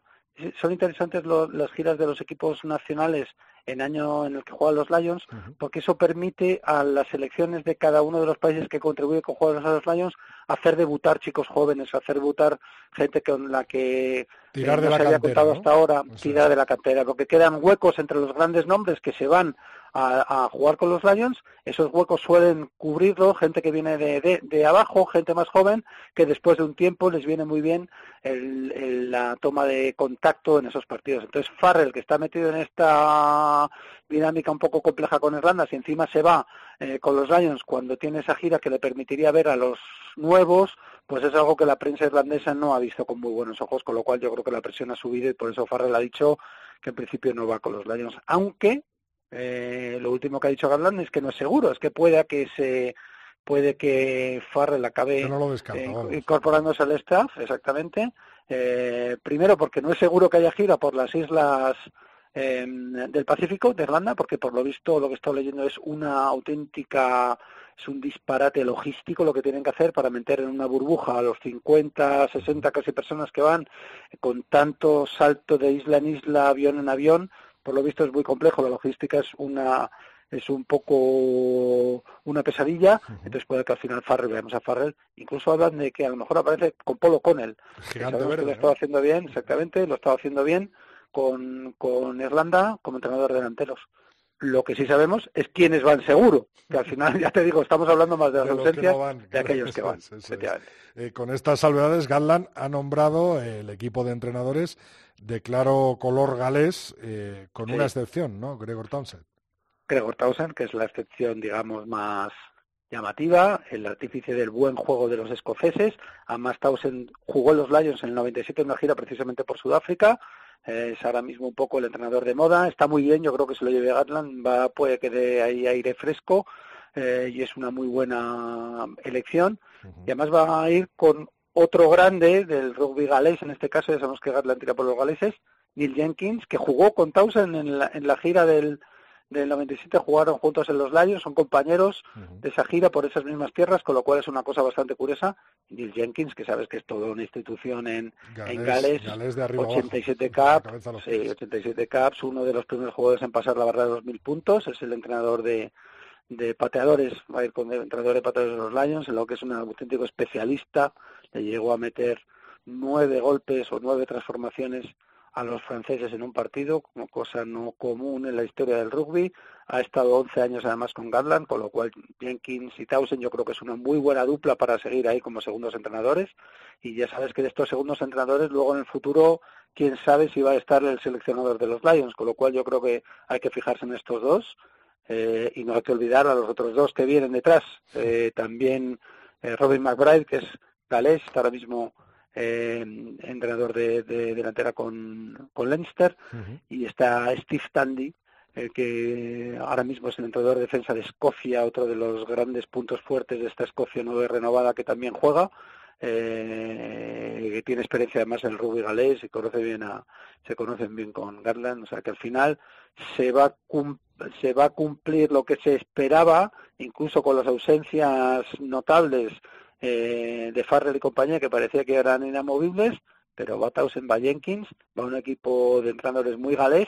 Son interesantes las giras de los equipos nacionales en año en el que juegan los Lions, porque eso permite a las selecciones de cada uno de los países que contribuye con jugadores a los Lions hacer debutar chicos jóvenes, hacer debutar gente con la que tirar de la se había contado hasta ahora, tirar de la cantera, porque quedan huecos entre los grandes nombres que se van a, jugar con los Lions, esos huecos suelen cubrirlo gente que viene de, de, abajo, gente más joven, que después de un tiempo les viene muy bien el, la toma de contacto en esos partidos. Entonces Farrell, que está metido en esta dinámica un poco compleja con Irlanda, si encima se va eh, con los Lions cuando tiene esa gira que le permitiría ver a los nuevos, pues es algo que la prensa irlandesa no ha visto con muy buenos ojos, con lo cual yo creo que la presión ha subido y por eso Farrell ha dicho que en principio no va con los Lions, aunque eh, lo último que ha dicho Garland es que no es seguro, es que puede que se puede que Farrell acabe incorporándose al staff, exactamente. Eh, primero porque no es seguro que haya gira por las islas em, del Pacífico, de Irlanda, porque por lo visto lo que he estado leyendo es una auténtica, es un disparate logístico lo que tienen que hacer para meter en una burbuja a los 50, 60 casi personas que van con tanto salto de isla en isla, avión en avión, por lo visto es muy complejo, la logística es una es un poco una pesadilla, entonces puede que al final Farrell, veamos a Farrell, incluso hablan de que a lo mejor aparece con Polo Connell, Gigante verde, lo estaba haciendo bien, exactamente, lo estaba haciendo bien con, con Irlanda como entrenador de delanteros. Lo que sí sabemos es quiénes van seguro, que al final, <laughs> ya te digo, estamos hablando más de las ausencias de aquellos que <laughs> van. Eh, con estas salvedades, Gatland ha nombrado el equipo de entrenadores de claro color galés, eh, con una excepción, ¿no? Gregor Townsend. Gregor Townsend, que es la excepción, digamos, más llamativa, el artífice del buen juego de los escoceses. Además, Townsend jugó en los Lions en el 97 en una gira precisamente por Sudáfrica. Es ahora mismo un poco el entrenador de moda. Está muy bien, yo creo que se lo lleve Gatland. Va, puede que dé ahí aire fresco eh, y es una muy buena elección. Y además va a ir con otro grande del rugby galés, en este caso ya sabemos que Gatland tira por los galeses, Neil Jenkins, que jugó con Townsend en la, en la gira del, del 97, jugaron juntos en los Lions, son compañeros de esa gira por esas mismas tierras, con lo cual es una cosa bastante curiosa. Neil Jenkins, que sabes que es toda una institución en Gales, en Gales, de 87 caps, sí, 87 caps, uno de los primeros jugadores en pasar la barra de los mil puntos, es el entrenador de, de pateadores, va a ir con el entrenador de pateadores de los Lions, en lo que es un auténtico especialista, le llegó a meter nueve golpes o nueve transformaciones a los franceses en un partido, como cosa no común en la historia del rugby. Ha estado 11 años además con Gatland, con lo cual Jenkins y Townsend yo creo que es una muy buena dupla para seguir ahí como segundos entrenadores. Y ya sabes que de estos segundos entrenadores luego en el futuro, quién sabe si va a estar el seleccionador de los Lions, con lo cual yo creo que hay que fijarse en estos dos eh, y no hay que olvidar a los otros dos que vienen detrás. Eh, también eh, Robin McBride, que es galés, está ahora mismo eh, entrenador de, delantera con, con Leinster, y está Steve Tandy, el que ahora mismo es el entrenador de defensa de Escocia, otro de los grandes puntos fuertes de esta Escocia nueva y renovada que también juega. Eh, que tiene experiencia además en el rugby galés y conoce bien a, se conocen bien con Garland, o sea que al final se va, se va a cumplir lo que se esperaba, incluso con las ausencias notables eh, de Farrell y compañía que parecía que eran inamovibles, pero va Townsend, va Jenkins, va un equipo de entrenadores muy galés.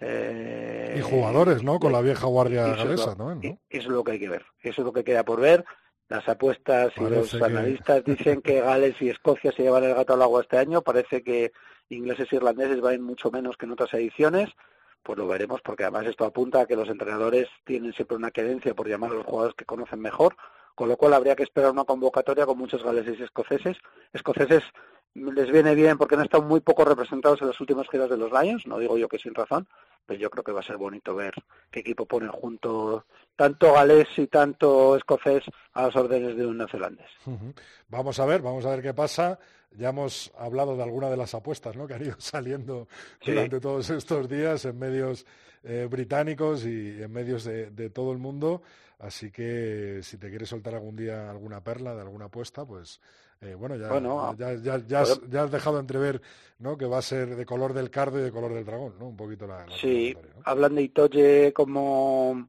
Eh, y jugadores, ¿no? Con la vieja guardia galesa, ¿no? Eso es lo que hay que ver, eso es lo que queda por ver. Las apuestas y los analistas <laughs> dicen que Gales y Escocia se llevan el gato al agua este año. Parece que ingleses e irlandeses van mucho menos que en otras ediciones. Pues lo veremos porque además esto apunta a que los entrenadores tienen siempre una querencia por llamar a los jugadores que conocen mejor, con lo cual habría que esperar una convocatoria con muchos galeses y escoceses. Escoceses les viene bien porque han estado muy poco representados en las últimas giras de los Lions, no digo yo que sin razón, pero yo creo que va a ser bonito ver qué equipo ponen junto tanto galés y tanto escocés a las órdenes de un neozelandés. Vamos a ver, vamos a ver qué pasa. Ya hemos hablado de alguna de las apuestas ¿no? que han ido <laughs> saliendo durante todos estos días en medios eh, británicos y en medios de, todo el mundo. Así que si te quieres soltar algún día alguna perla de alguna apuesta, pues eh, bueno, ya, ya, ya, has, dejado entrever ¿no? que va a ser de color del cardo y de color del dragón, ¿no? Un poquito la... sí, hablan de Itoye como,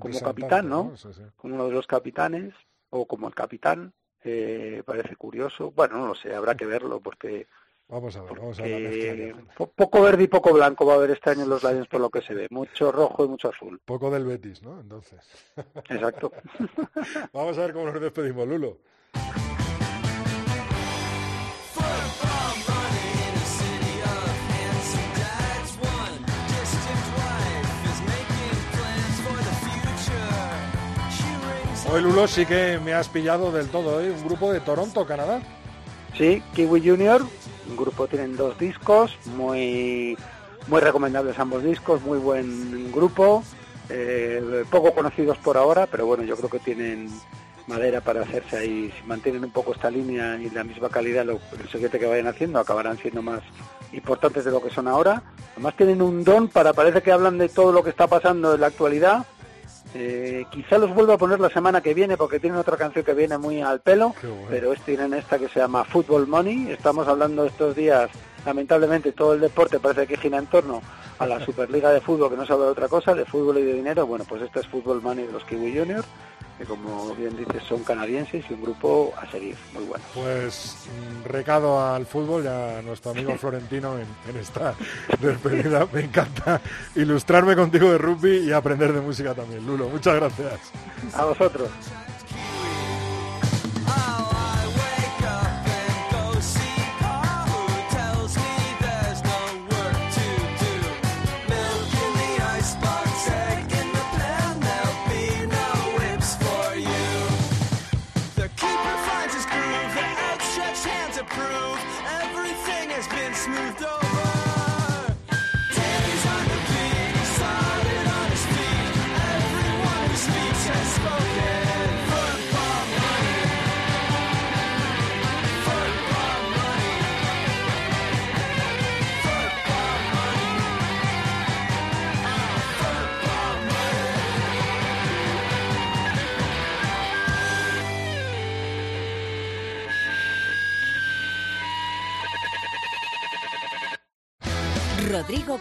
como capitán, ¿no? Como uno de los capitanes o como el capitán. Eh, parece curioso. Bueno, no lo sé, habrá que verlo porque... Vamos a ver, vamos a ver. Poco verde y poco blanco va a haber este año en los Lions por lo que se ve. Mucho rojo y mucho azul. Poco del Betis, ¿no? Entonces. <laughs> Exacto. vamos a ver cómo nos despedimos, Lulo. Hoy Lulo sí que me has pillado del todo, ¿eh? Un grupo de Toronto, Canadá. Sí, Kiwi Junior, un grupo tienen dos discos, muy muy recomendables ambos discos, muy buen grupo, eh, poco conocidos por ahora, pero bueno, yo creo que tienen madera para hacerse ahí, si mantienen un poco esta línea y la misma calidad, lo, siguiente que vayan haciendo, acabarán siendo más importantes de lo que son ahora. Además tienen un don para, parece que hablan de todo lo que está pasando en la actualidad, eh, quizá los vuelva a poner la semana que viene porque tienen otra canción que viene muy al pelo, pero es, tienen esta que se llama Football Money. Estamos hablando estos días, lamentablemente todo el deporte parece que gira en torno a la <laughs> Superliga de Fútbol, que no se habla de otra cosa, de fútbol y de dinero. Bueno, pues este es Football Money de los Kiwi Juniors que como bien dices son canadienses y un grupo a seguir, muy bueno. Pues mm, recado al fútbol y a nuestro amigo <laughs> Florentino en, esta despedida. Me encanta ilustrarme contigo de rugby y aprender de música también. Lulo, muchas gracias. A vosotros.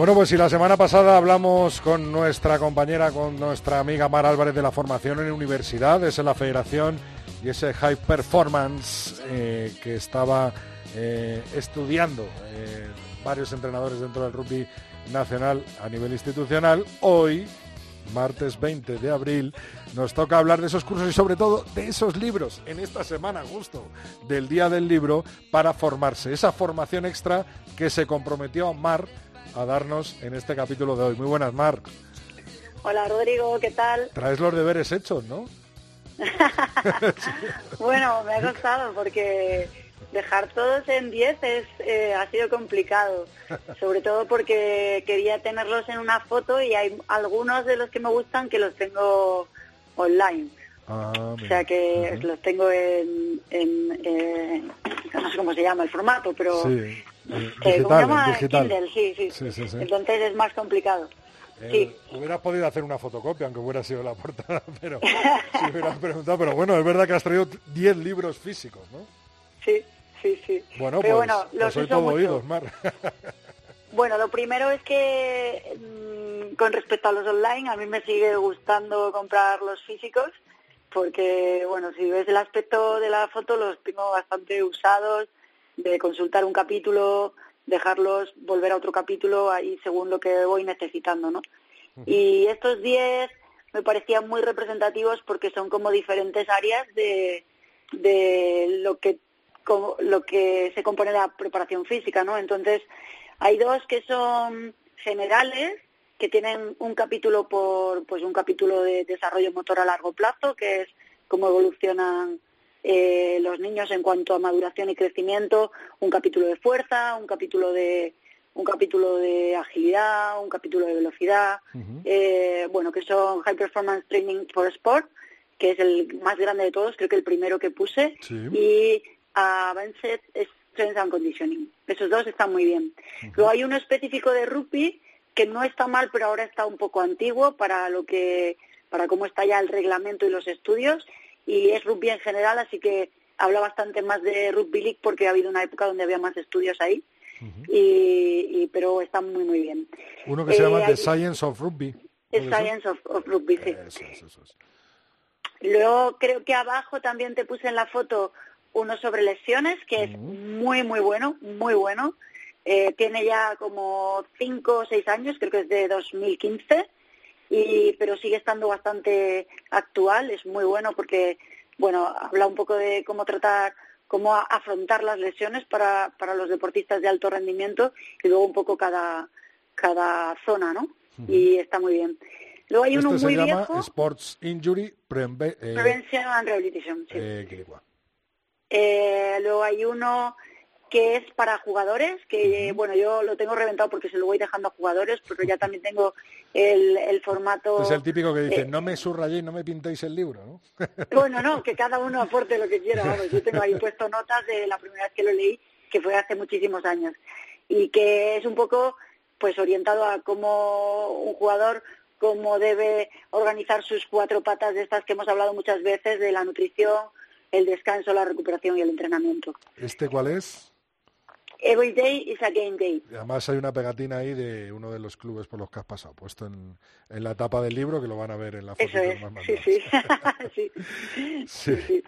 Bueno, pues si la semana pasada hablamos con nuestra compañera, con nuestra amiga Mar Álvarez de la formación en universidades, en la federación y ese high performance eh, que estaba eh, estudiando eh, varios entrenadores dentro del rugby nacional a nivel institucional, hoy, martes 20 de abril, nos toca hablar de esos cursos y sobre todo de esos libros en esta semana justo del Día del Libro para formarse, esa formación extra que se comprometió Mar a darnos en este capítulo de hoy. Muy buenas, Mar. Hola, Rodrigo, ¿qué tal? Traes los deberes hechos, ¿no? <laughs> bueno, me ha costado porque dejar todos en 10 es, eh, ha sido complicado, sobre todo porque quería tenerlos en una foto y hay algunos de los que me gustan que los tengo online. Ah, o sea que los tengo en, eh, no sé cómo se llama el formato, pero eh, digital, Kindle, sí, sí. Sí, Entonces es más complicado. Eh, hubieras podido hacer una fotocopia, aunque hubiera sido la portada, <laughs> pero <laughs> si hubieras preguntado. Pero bueno, es verdad que has traído 10 libros físicos, ¿no? Sí, sí, sí. Bueno, pues, bueno, los pues soy todo oídos, Mar. <laughs> bueno, lo primero es que mm, con respecto a los online, a mí me sigue gustando comprar los físicos, porque, bueno, si ves el aspecto de la foto, los tengo bastante usados de consultar un capítulo dejarlos volver a otro capítulo ahí según lo que voy necesitando, ¿no? Y estos 10 me parecían muy representativos porque son como diferentes áreas de, de lo que lo que se compone la preparación física, ¿no? Entonces, hay dos que son generales, que tienen un capítulo por, pues un capítulo de desarrollo motor a largo plazo, que es cómo evolucionan eh, los niños en cuanto a maduración y crecimiento, un capítulo de fuerza, un capítulo de un capítulo de agilidad, un capítulo de velocidad, eh, bueno, que son High Performance Training for Sport, que es el más grande de todos, creo que el primero que puse, y Advanced Strength and Conditioning. Esos dos están muy bien. Luego hay uno específico de rugby que no está mal, pero ahora está un poco antiguo para lo que, para cómo está ya el reglamento y los estudios, y es rugby en general, así que habla bastante más de rugby league porque ha habido una época donde había más estudios ahí, y, pero está muy muy bien. Uno que se llama eh, The Science of Rugby. The Science of, Rugby, sí. Luego creo que abajo también te puse en la foto uno sobre lesiones, que es muy, muy bueno, muy bueno. Eh, tiene ya como cinco o seis años, creo que es de 2015, y, pero sigue estando bastante actual, es muy bueno porque, bueno, habla un poco de cómo tratar, cómo afrontar las lesiones para, para los deportistas de alto rendimiento y luego un poco cada, cada zona, ¿no? Y está muy bien. Luego hay uno muy se llama viejo. Sports Injury eh, Prevention and Rehabilitation. Sí. Eh, eh, luego hay uno que es para jugadores, que bueno, yo lo tengo reventado porque se lo voy dejando a jugadores, pero ya también tengo el, el formato... Es el típico que dice, no me subrayéis, no me pintéis el libro, ¿no? <laughs> bueno, no, que cada uno aporte lo que quiera, yo tengo ahí puesto notas de la primera vez que lo leí, que fue hace muchísimos años, y que es un poco pues orientado a cómo un jugador cómo debe organizar sus cuatro patas de estas que hemos hablado muchas veces, de la nutrición, el descanso, la recuperación y el entrenamiento. ¿Este cuál es? Every day is a game day. además hay una pegatina ahí de uno de los clubes por los que has pasado, puesto en, en la tapa del libro, que lo van a ver en la foto. Eso es, <laughs> sí, sí. sí. sí.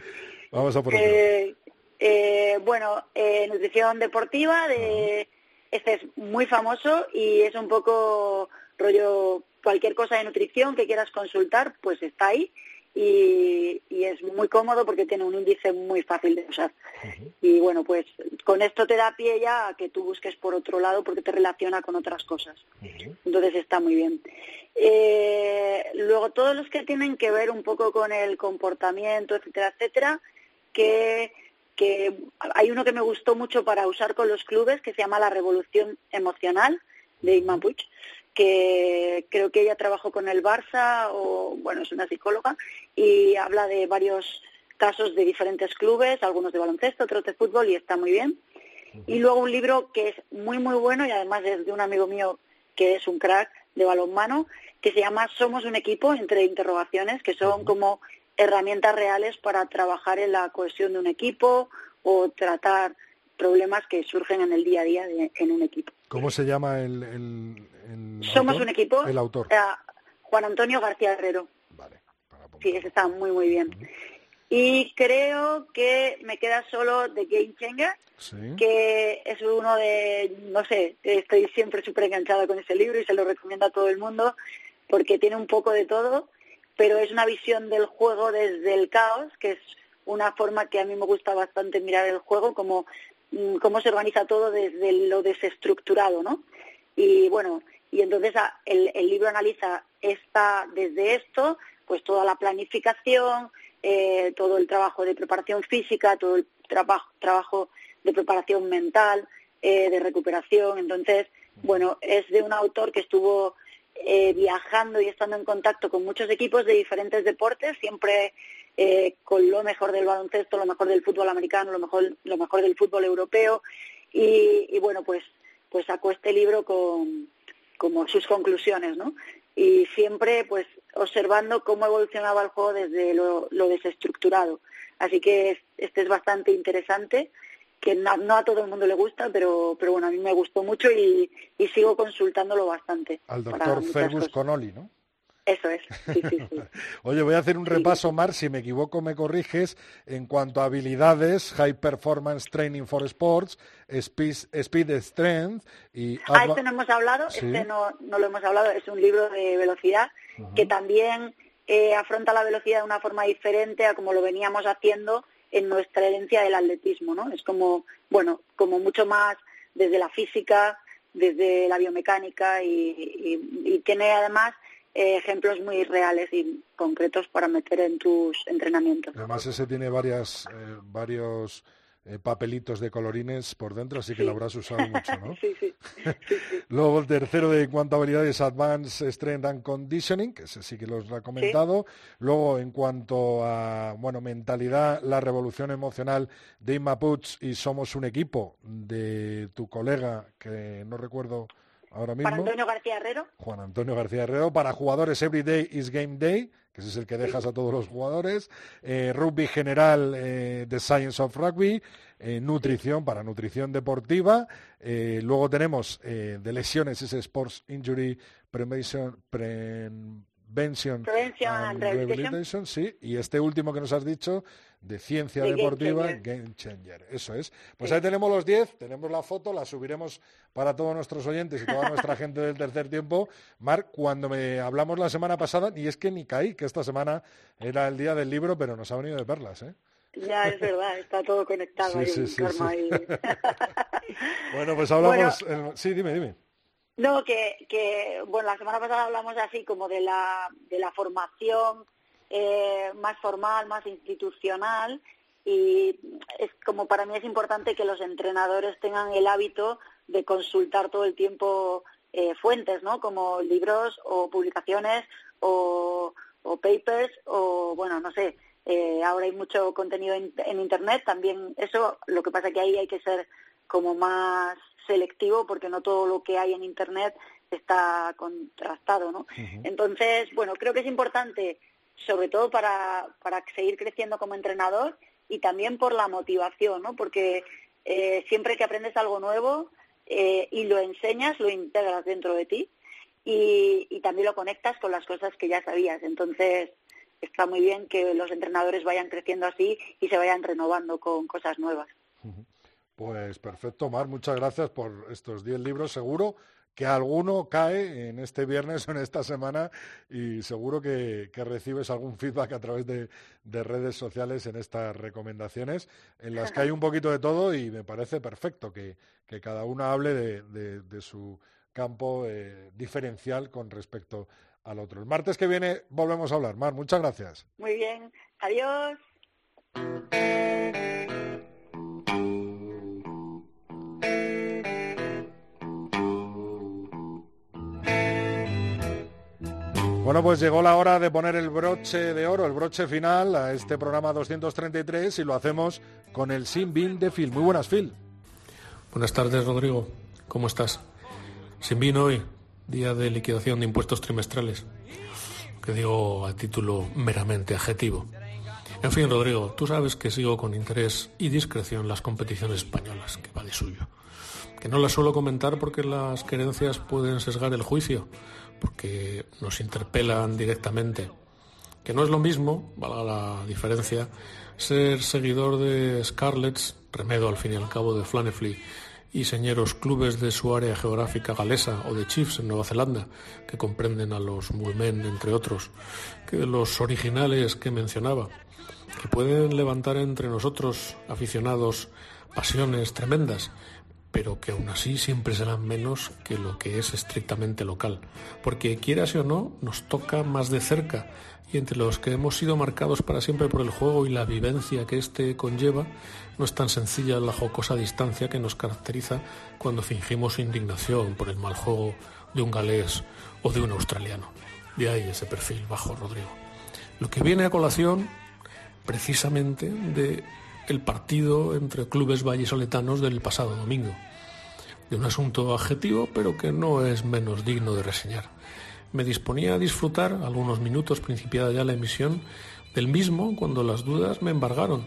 Vamos a por eh, eh, Bueno, eh, nutrición deportiva, de este es muy famoso y es un poco rollo cualquier cosa de nutrición que quieras consultar, pues está ahí y, es muy cómodo porque tiene un índice muy fácil de usar. Y bueno, pues con esto te da pie ya a que tú busques por otro lado porque te relaciona con otras cosas. Entonces está muy bien. Eh, luego todos los que tienen que ver un poco con el comportamiento, etcétera, etcétera, que que hay uno que me gustó mucho para usar con los clubes que se llama la revolución emocional de Puig, que creo que ella trabajó con el Barça, o bueno, es una psicóloga, y habla de varios casos de diferentes clubes, algunos de baloncesto, otros de fútbol, y está muy bien. Y luego un libro que es muy, muy bueno, y además es de un amigo mío que es un crack de balonmano, que se llama Somos un equipo, entre interrogaciones, que son como herramientas reales para trabajar en la cohesión de un equipo o tratar problemas que surgen en el día a día en un equipo. ¿Cómo se llama el, Somos un equipo. El autor. Juan Antonio García Herrero. Vale. Sí, ese está muy, muy bien. Y creo que me queda solo de Game Changer, que es uno de, no sé, estoy siempre súper enganchada con ese libro y se lo recomiendo a todo el mundo porque tiene un poco de todo, pero es una visión del juego desde el caos, que es una forma que a mí me gusta bastante mirar el juego, como cómo se organiza todo desde lo desestructurado, ¿no? Y bueno, y entonces ah, el, libro analiza esta, desde esto, pues toda la planificación, eh, todo el trabajo de preparación física, todo el trabajo, trabajo de preparación mental, eh, de recuperación. Entonces, bueno, es de un autor que estuvo eh, viajando y estando en contacto con muchos equipos de diferentes deportes, siempre con lo mejor del baloncesto, lo mejor del fútbol americano, lo mejor, lo mejor del fútbol europeo. Y, y bueno, pues, pues sacó este libro con, como sus conclusiones, ¿no? Y siempre, pues, observando cómo evolucionaba el juego desde lo, desestructurado. Así que este es bastante interesante, que no, a todo el mundo le gusta, pero, pero bueno, a mí me gustó mucho y, sigo consultándolo bastante. Al doctor Fergus Connolly, ¿no? Eso es, sí, sí, sí. <laughs> Oye, voy a hacer un repaso, Mar, si me equivoco me corriges, en cuanto a habilidades, High Performance Training for Sports, Speed, speed Strength y... Ah, este no hemos hablado, este no, no lo hemos hablado, es un libro de velocidad que también eh, afronta la velocidad de una forma diferente a como lo veníamos haciendo en nuestra herencia del atletismo, ¿no? Es como, bueno, como mucho más desde la física, desde la biomecánica y tiene además eh, ejemplos muy reales y concretos para meter en tus entrenamientos. Además ese tiene varias, eh, varios eh, papelitos de colorines por dentro, así que lo habrás usado mucho, ¿no? <laughs> sí, sí. Luego el tercero de cuanto a habilidades Advanced Strength and Conditioning, que ese sí que los ha comentado. Luego en cuanto a, bueno, mentalidad, la revolución emocional de Inma y Somos un equipo de tu colega, que no recuerdo ahora mismo. Para Antonio García Herrero. Juan Antonio García Herrero. Para jugadores, Every Day is Game Day, que ese es el que dejas a todos los jugadores. Eh, rugby general, eh, The Science of Rugby. Eh, nutrición, para nutrición deportiva. luego tenemos de lesiones, ese Sports Injury Prevention. Prevention, and Rehabilitation. sí. Y este último que nos has dicho, de ciencia deportiva, Game Changer. Eso es. Pues ahí tenemos los 10, tenemos la foto, la subiremos para todos nuestros oyentes y toda nuestra gente del tercer tiempo. Marc, cuando me hablamos la semana pasada, y es que ni caí, que esta semana era el día del libro, pero nos ha venido de perlas, ¿eh? Ya, es verdad, está todo conectado <laughs> ahí, sí, sí, <laughs> bueno, pues hablamos... Sí, dime, dime. No, que, que, bueno, la semana pasada hablamos así como de la, de la formación eh, más formal, más institucional y es como para mí es importante que los entrenadores tengan el hábito de consultar todo el tiempo eh, fuentes, ¿no? Como libros o publicaciones o, papers o, bueno, no sé, eh, ahora hay mucho contenido en, Internet, también eso, lo que pasa que ahí hay que ser como más selectivo porque no todo lo que hay en Internet está contrastado, ¿no? Entonces, bueno, creo que es importante sobre todo para, para seguir creciendo como entrenador y también por la motivación, ¿no? Porque eh, siempre que aprendes algo nuevo eh, y lo enseñas, lo integras dentro de ti y, y también lo conectas con las cosas que ya sabías. Entonces, está muy bien que los entrenadores vayan creciendo así y se vayan renovando con cosas nuevas. Pues perfecto, Mar, muchas gracias por estos 10 libros. Seguro que alguno cae en este viernes o en esta semana y seguro que, recibes algún feedback a través de, redes sociales en estas recomendaciones, en las que hay un <laughs> poquito de todo y me parece perfecto que, cada uno hable de, su campo eh, diferencial con respecto al otro. El martes que viene volvemos a hablar. Mar, muchas gracias. Muy bien. Adiós. Bueno, pues llegó la hora de poner el broche de oro, el broche final a este programa 233 y lo hacemos con el Sin Bin de Phil. Muy buenas, Phil. Buenas tardes, Rodrigo. ¿Cómo estás? Sin Bin hoy, día de liquidación de impuestos trimestrales, que digo a título meramente adjetivo. En fin, Rodrigo, tú sabes que sigo con interés y discreción las competiciones españolas, que va de suyo. Que no las suelo comentar porque las querencias pueden sesgar el juicio porque nos interpelan directamente. Que no es lo mismo, valga la diferencia, ser seguidor de Scarlets, remedo al fin y al cabo de Flanefly, y señeros clubes de su área geográfica galesa o de Chiefs en Nueva Zelanda, que comprenden a los Mulmen, entre otros, que los originales que mencionaba, que pueden levantar entre nosotros, aficionados, pasiones tremendas, pero que aún así siempre serán menos que lo que es estrictamente local, porque quieras o no, nos toca más de cerca, y entre los que hemos sido marcados para siempre por el juego y la vivencia que éste conlleva, no es tan sencilla la jocosa distancia que nos caracteriza cuando fingimos indignación por el mal juego de un galés o de un australiano. De ahí ese perfil bajo, Rodrigo. Lo que viene a colación, precisamente, de el partido entre clubes vallisoletanos del pasado domingo. De un asunto adjetivo, pero que no es menos digno de reseñar. Me disponía a disfrutar, algunos minutos principiada ya la emisión, del mismo cuando las dudas me embargaron.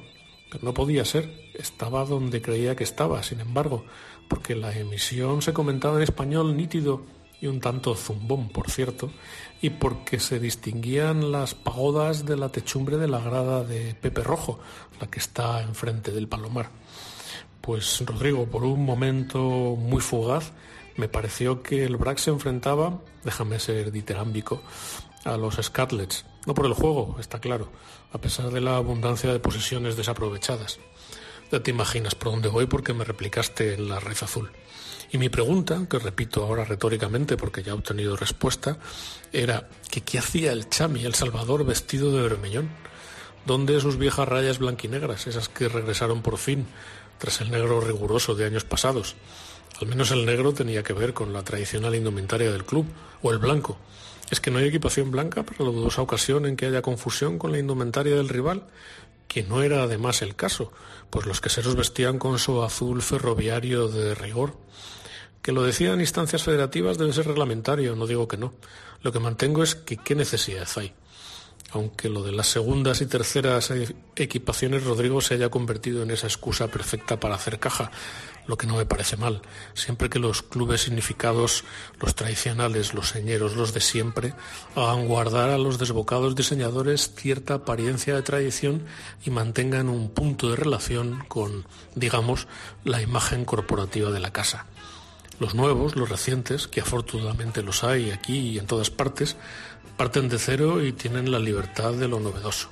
Pero no podía ser, estaba donde creía que estaba, sin embargo, porque la emisión se comentaba en español nítido y un tanto zumbón, por cierto, y porque se distinguían las pagodas de la techumbre de la grada de Pepe Rojo, la que está enfrente del Palomar. Pues Rodrigo, por un momento muy fugaz, me pareció que el BRAC se enfrentaba, déjame ser diterámbico, a los Scarlets. No por el juego, está claro, a pesar de la abundancia de posesiones desaprovechadas. Ya te imaginas por dónde voy porque me replicaste en la red azul. Y mi pregunta, que repito ahora retóricamente porque ya he obtenido respuesta, era que qué hacía el Chami, el Salvador, vestido de bermellón. ¿Dónde sus viejas rayas blanquinegras, esas que regresaron por fin, tras el negro riguroso de años pasados? Al menos el negro tenía que ver con la tradicional indumentaria del club, o el blanco. ¿Es que no hay equipación blanca para la dudosa ocasión en que haya confusión con la indumentaria del rival? Que no era además el caso, pues los queseros vestían con su azul ferroviario de rigor. Que lo decían instancias federativas debe ser reglamentario, no digo que no. Lo que mantengo es que qué necesidad hay. Aunque lo de las segundas y terceras equipaciones Rodrigo se haya convertido en esa excusa perfecta para hacer caja, lo que no me parece mal, siempre que los clubes significados, los tradicionales, los señeros, los de siempre, hagan guardar a los desbocados diseñadores cierta apariencia de tradición y mantengan un punto de relación con, digamos, la imagen corporativa de la casa. Los nuevos, los recientes, que afortunadamente los hay aquí y en todas partes, parten de cero y tienen la libertad de lo novedoso.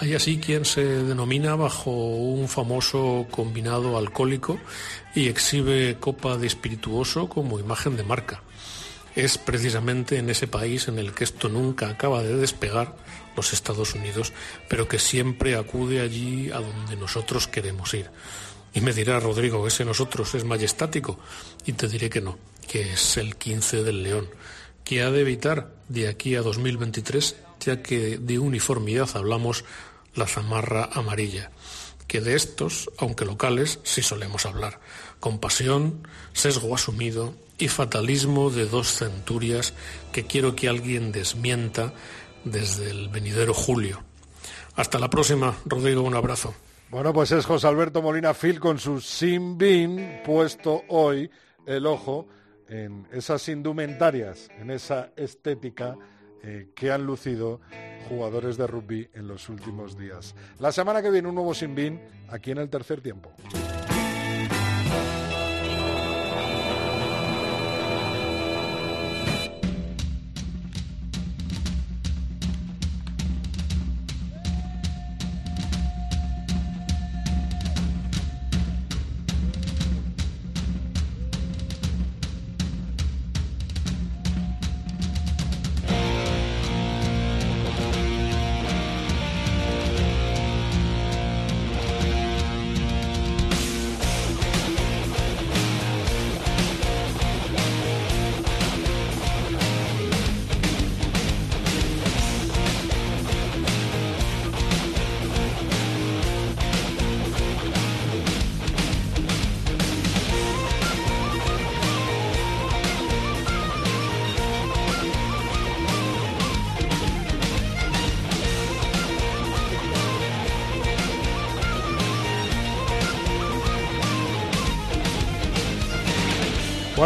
Hay así quien se denomina bajo un famoso combinado alcohólico y exhibe copa de espirituoso como imagen de marca. Es precisamente en ese país en el que esto nunca acaba de despegar, los Estados Unidos, pero que siempre acude allí a donde nosotros queremos ir. Y me dirá Rodrigo, ese nosotros es majestático. Y te diré que no, que es el 15 del León, que ha de evitar de aquí a 2023, ya que de uniformidad hablamos, la zamarra amarilla. Que de estos, aunque locales, sí solemos hablar. Con pasión, sesgo asumido y fatalismo de dos centurias que quiero que alguien desmienta desde el venidero julio. Hasta la próxima, Rodrigo, un abrazo. Bueno, pues es José Alberto Molina Phil con su Simbin puesto hoy el ojo en esas indumentarias, en esa estética eh, que han lucido jugadores de rugby en los últimos días. La semana que viene un nuevo Simbin aquí en el tercer tiempo.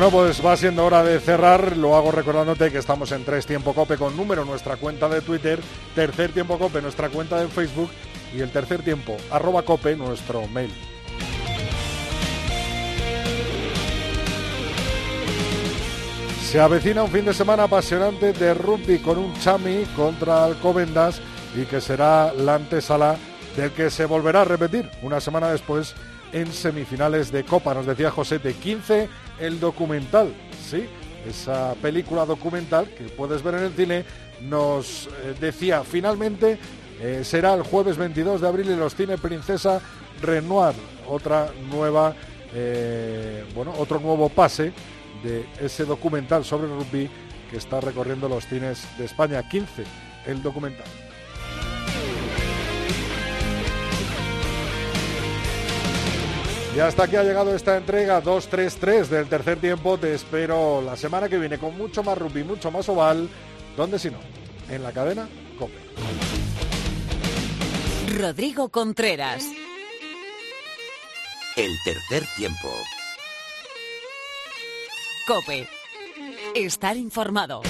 Bueno, pues va siendo hora de cerrar. Lo hago recordándote que estamos en Tres Tiempo Cope con número, nuestra cuenta de Twitter, Tercer Tiempo Cope, nuestra cuenta de Facebook y el Tercer Tiempo, arroba Cope, nuestro mail. Se avecina un fin de semana apasionante de rugby con un chami contra Alcobendas y que será la antesala del que se volverá a repetir una semana después en semifinales de Copa. Nos decía José de 15 el documental, ¿sí? Esa película documental que puedes ver en el cine nos eh, decía finalmente eh, será el jueves 22 de abril en los cines Princesa Renoir, otra nueva, eh, bueno, otro nuevo pase de ese documental sobre rugby que está recorriendo los cines de España. 15 el documental. Y hasta aquí ha llegado esta entrega 2-3-3 del tercer tiempo. Te espero la semana que viene con mucho más rugby, mucho más oval. ¿Dónde si no? En la cadena COPE. Rodrigo Contreras. El tercer tiempo. COPE. Estar informado.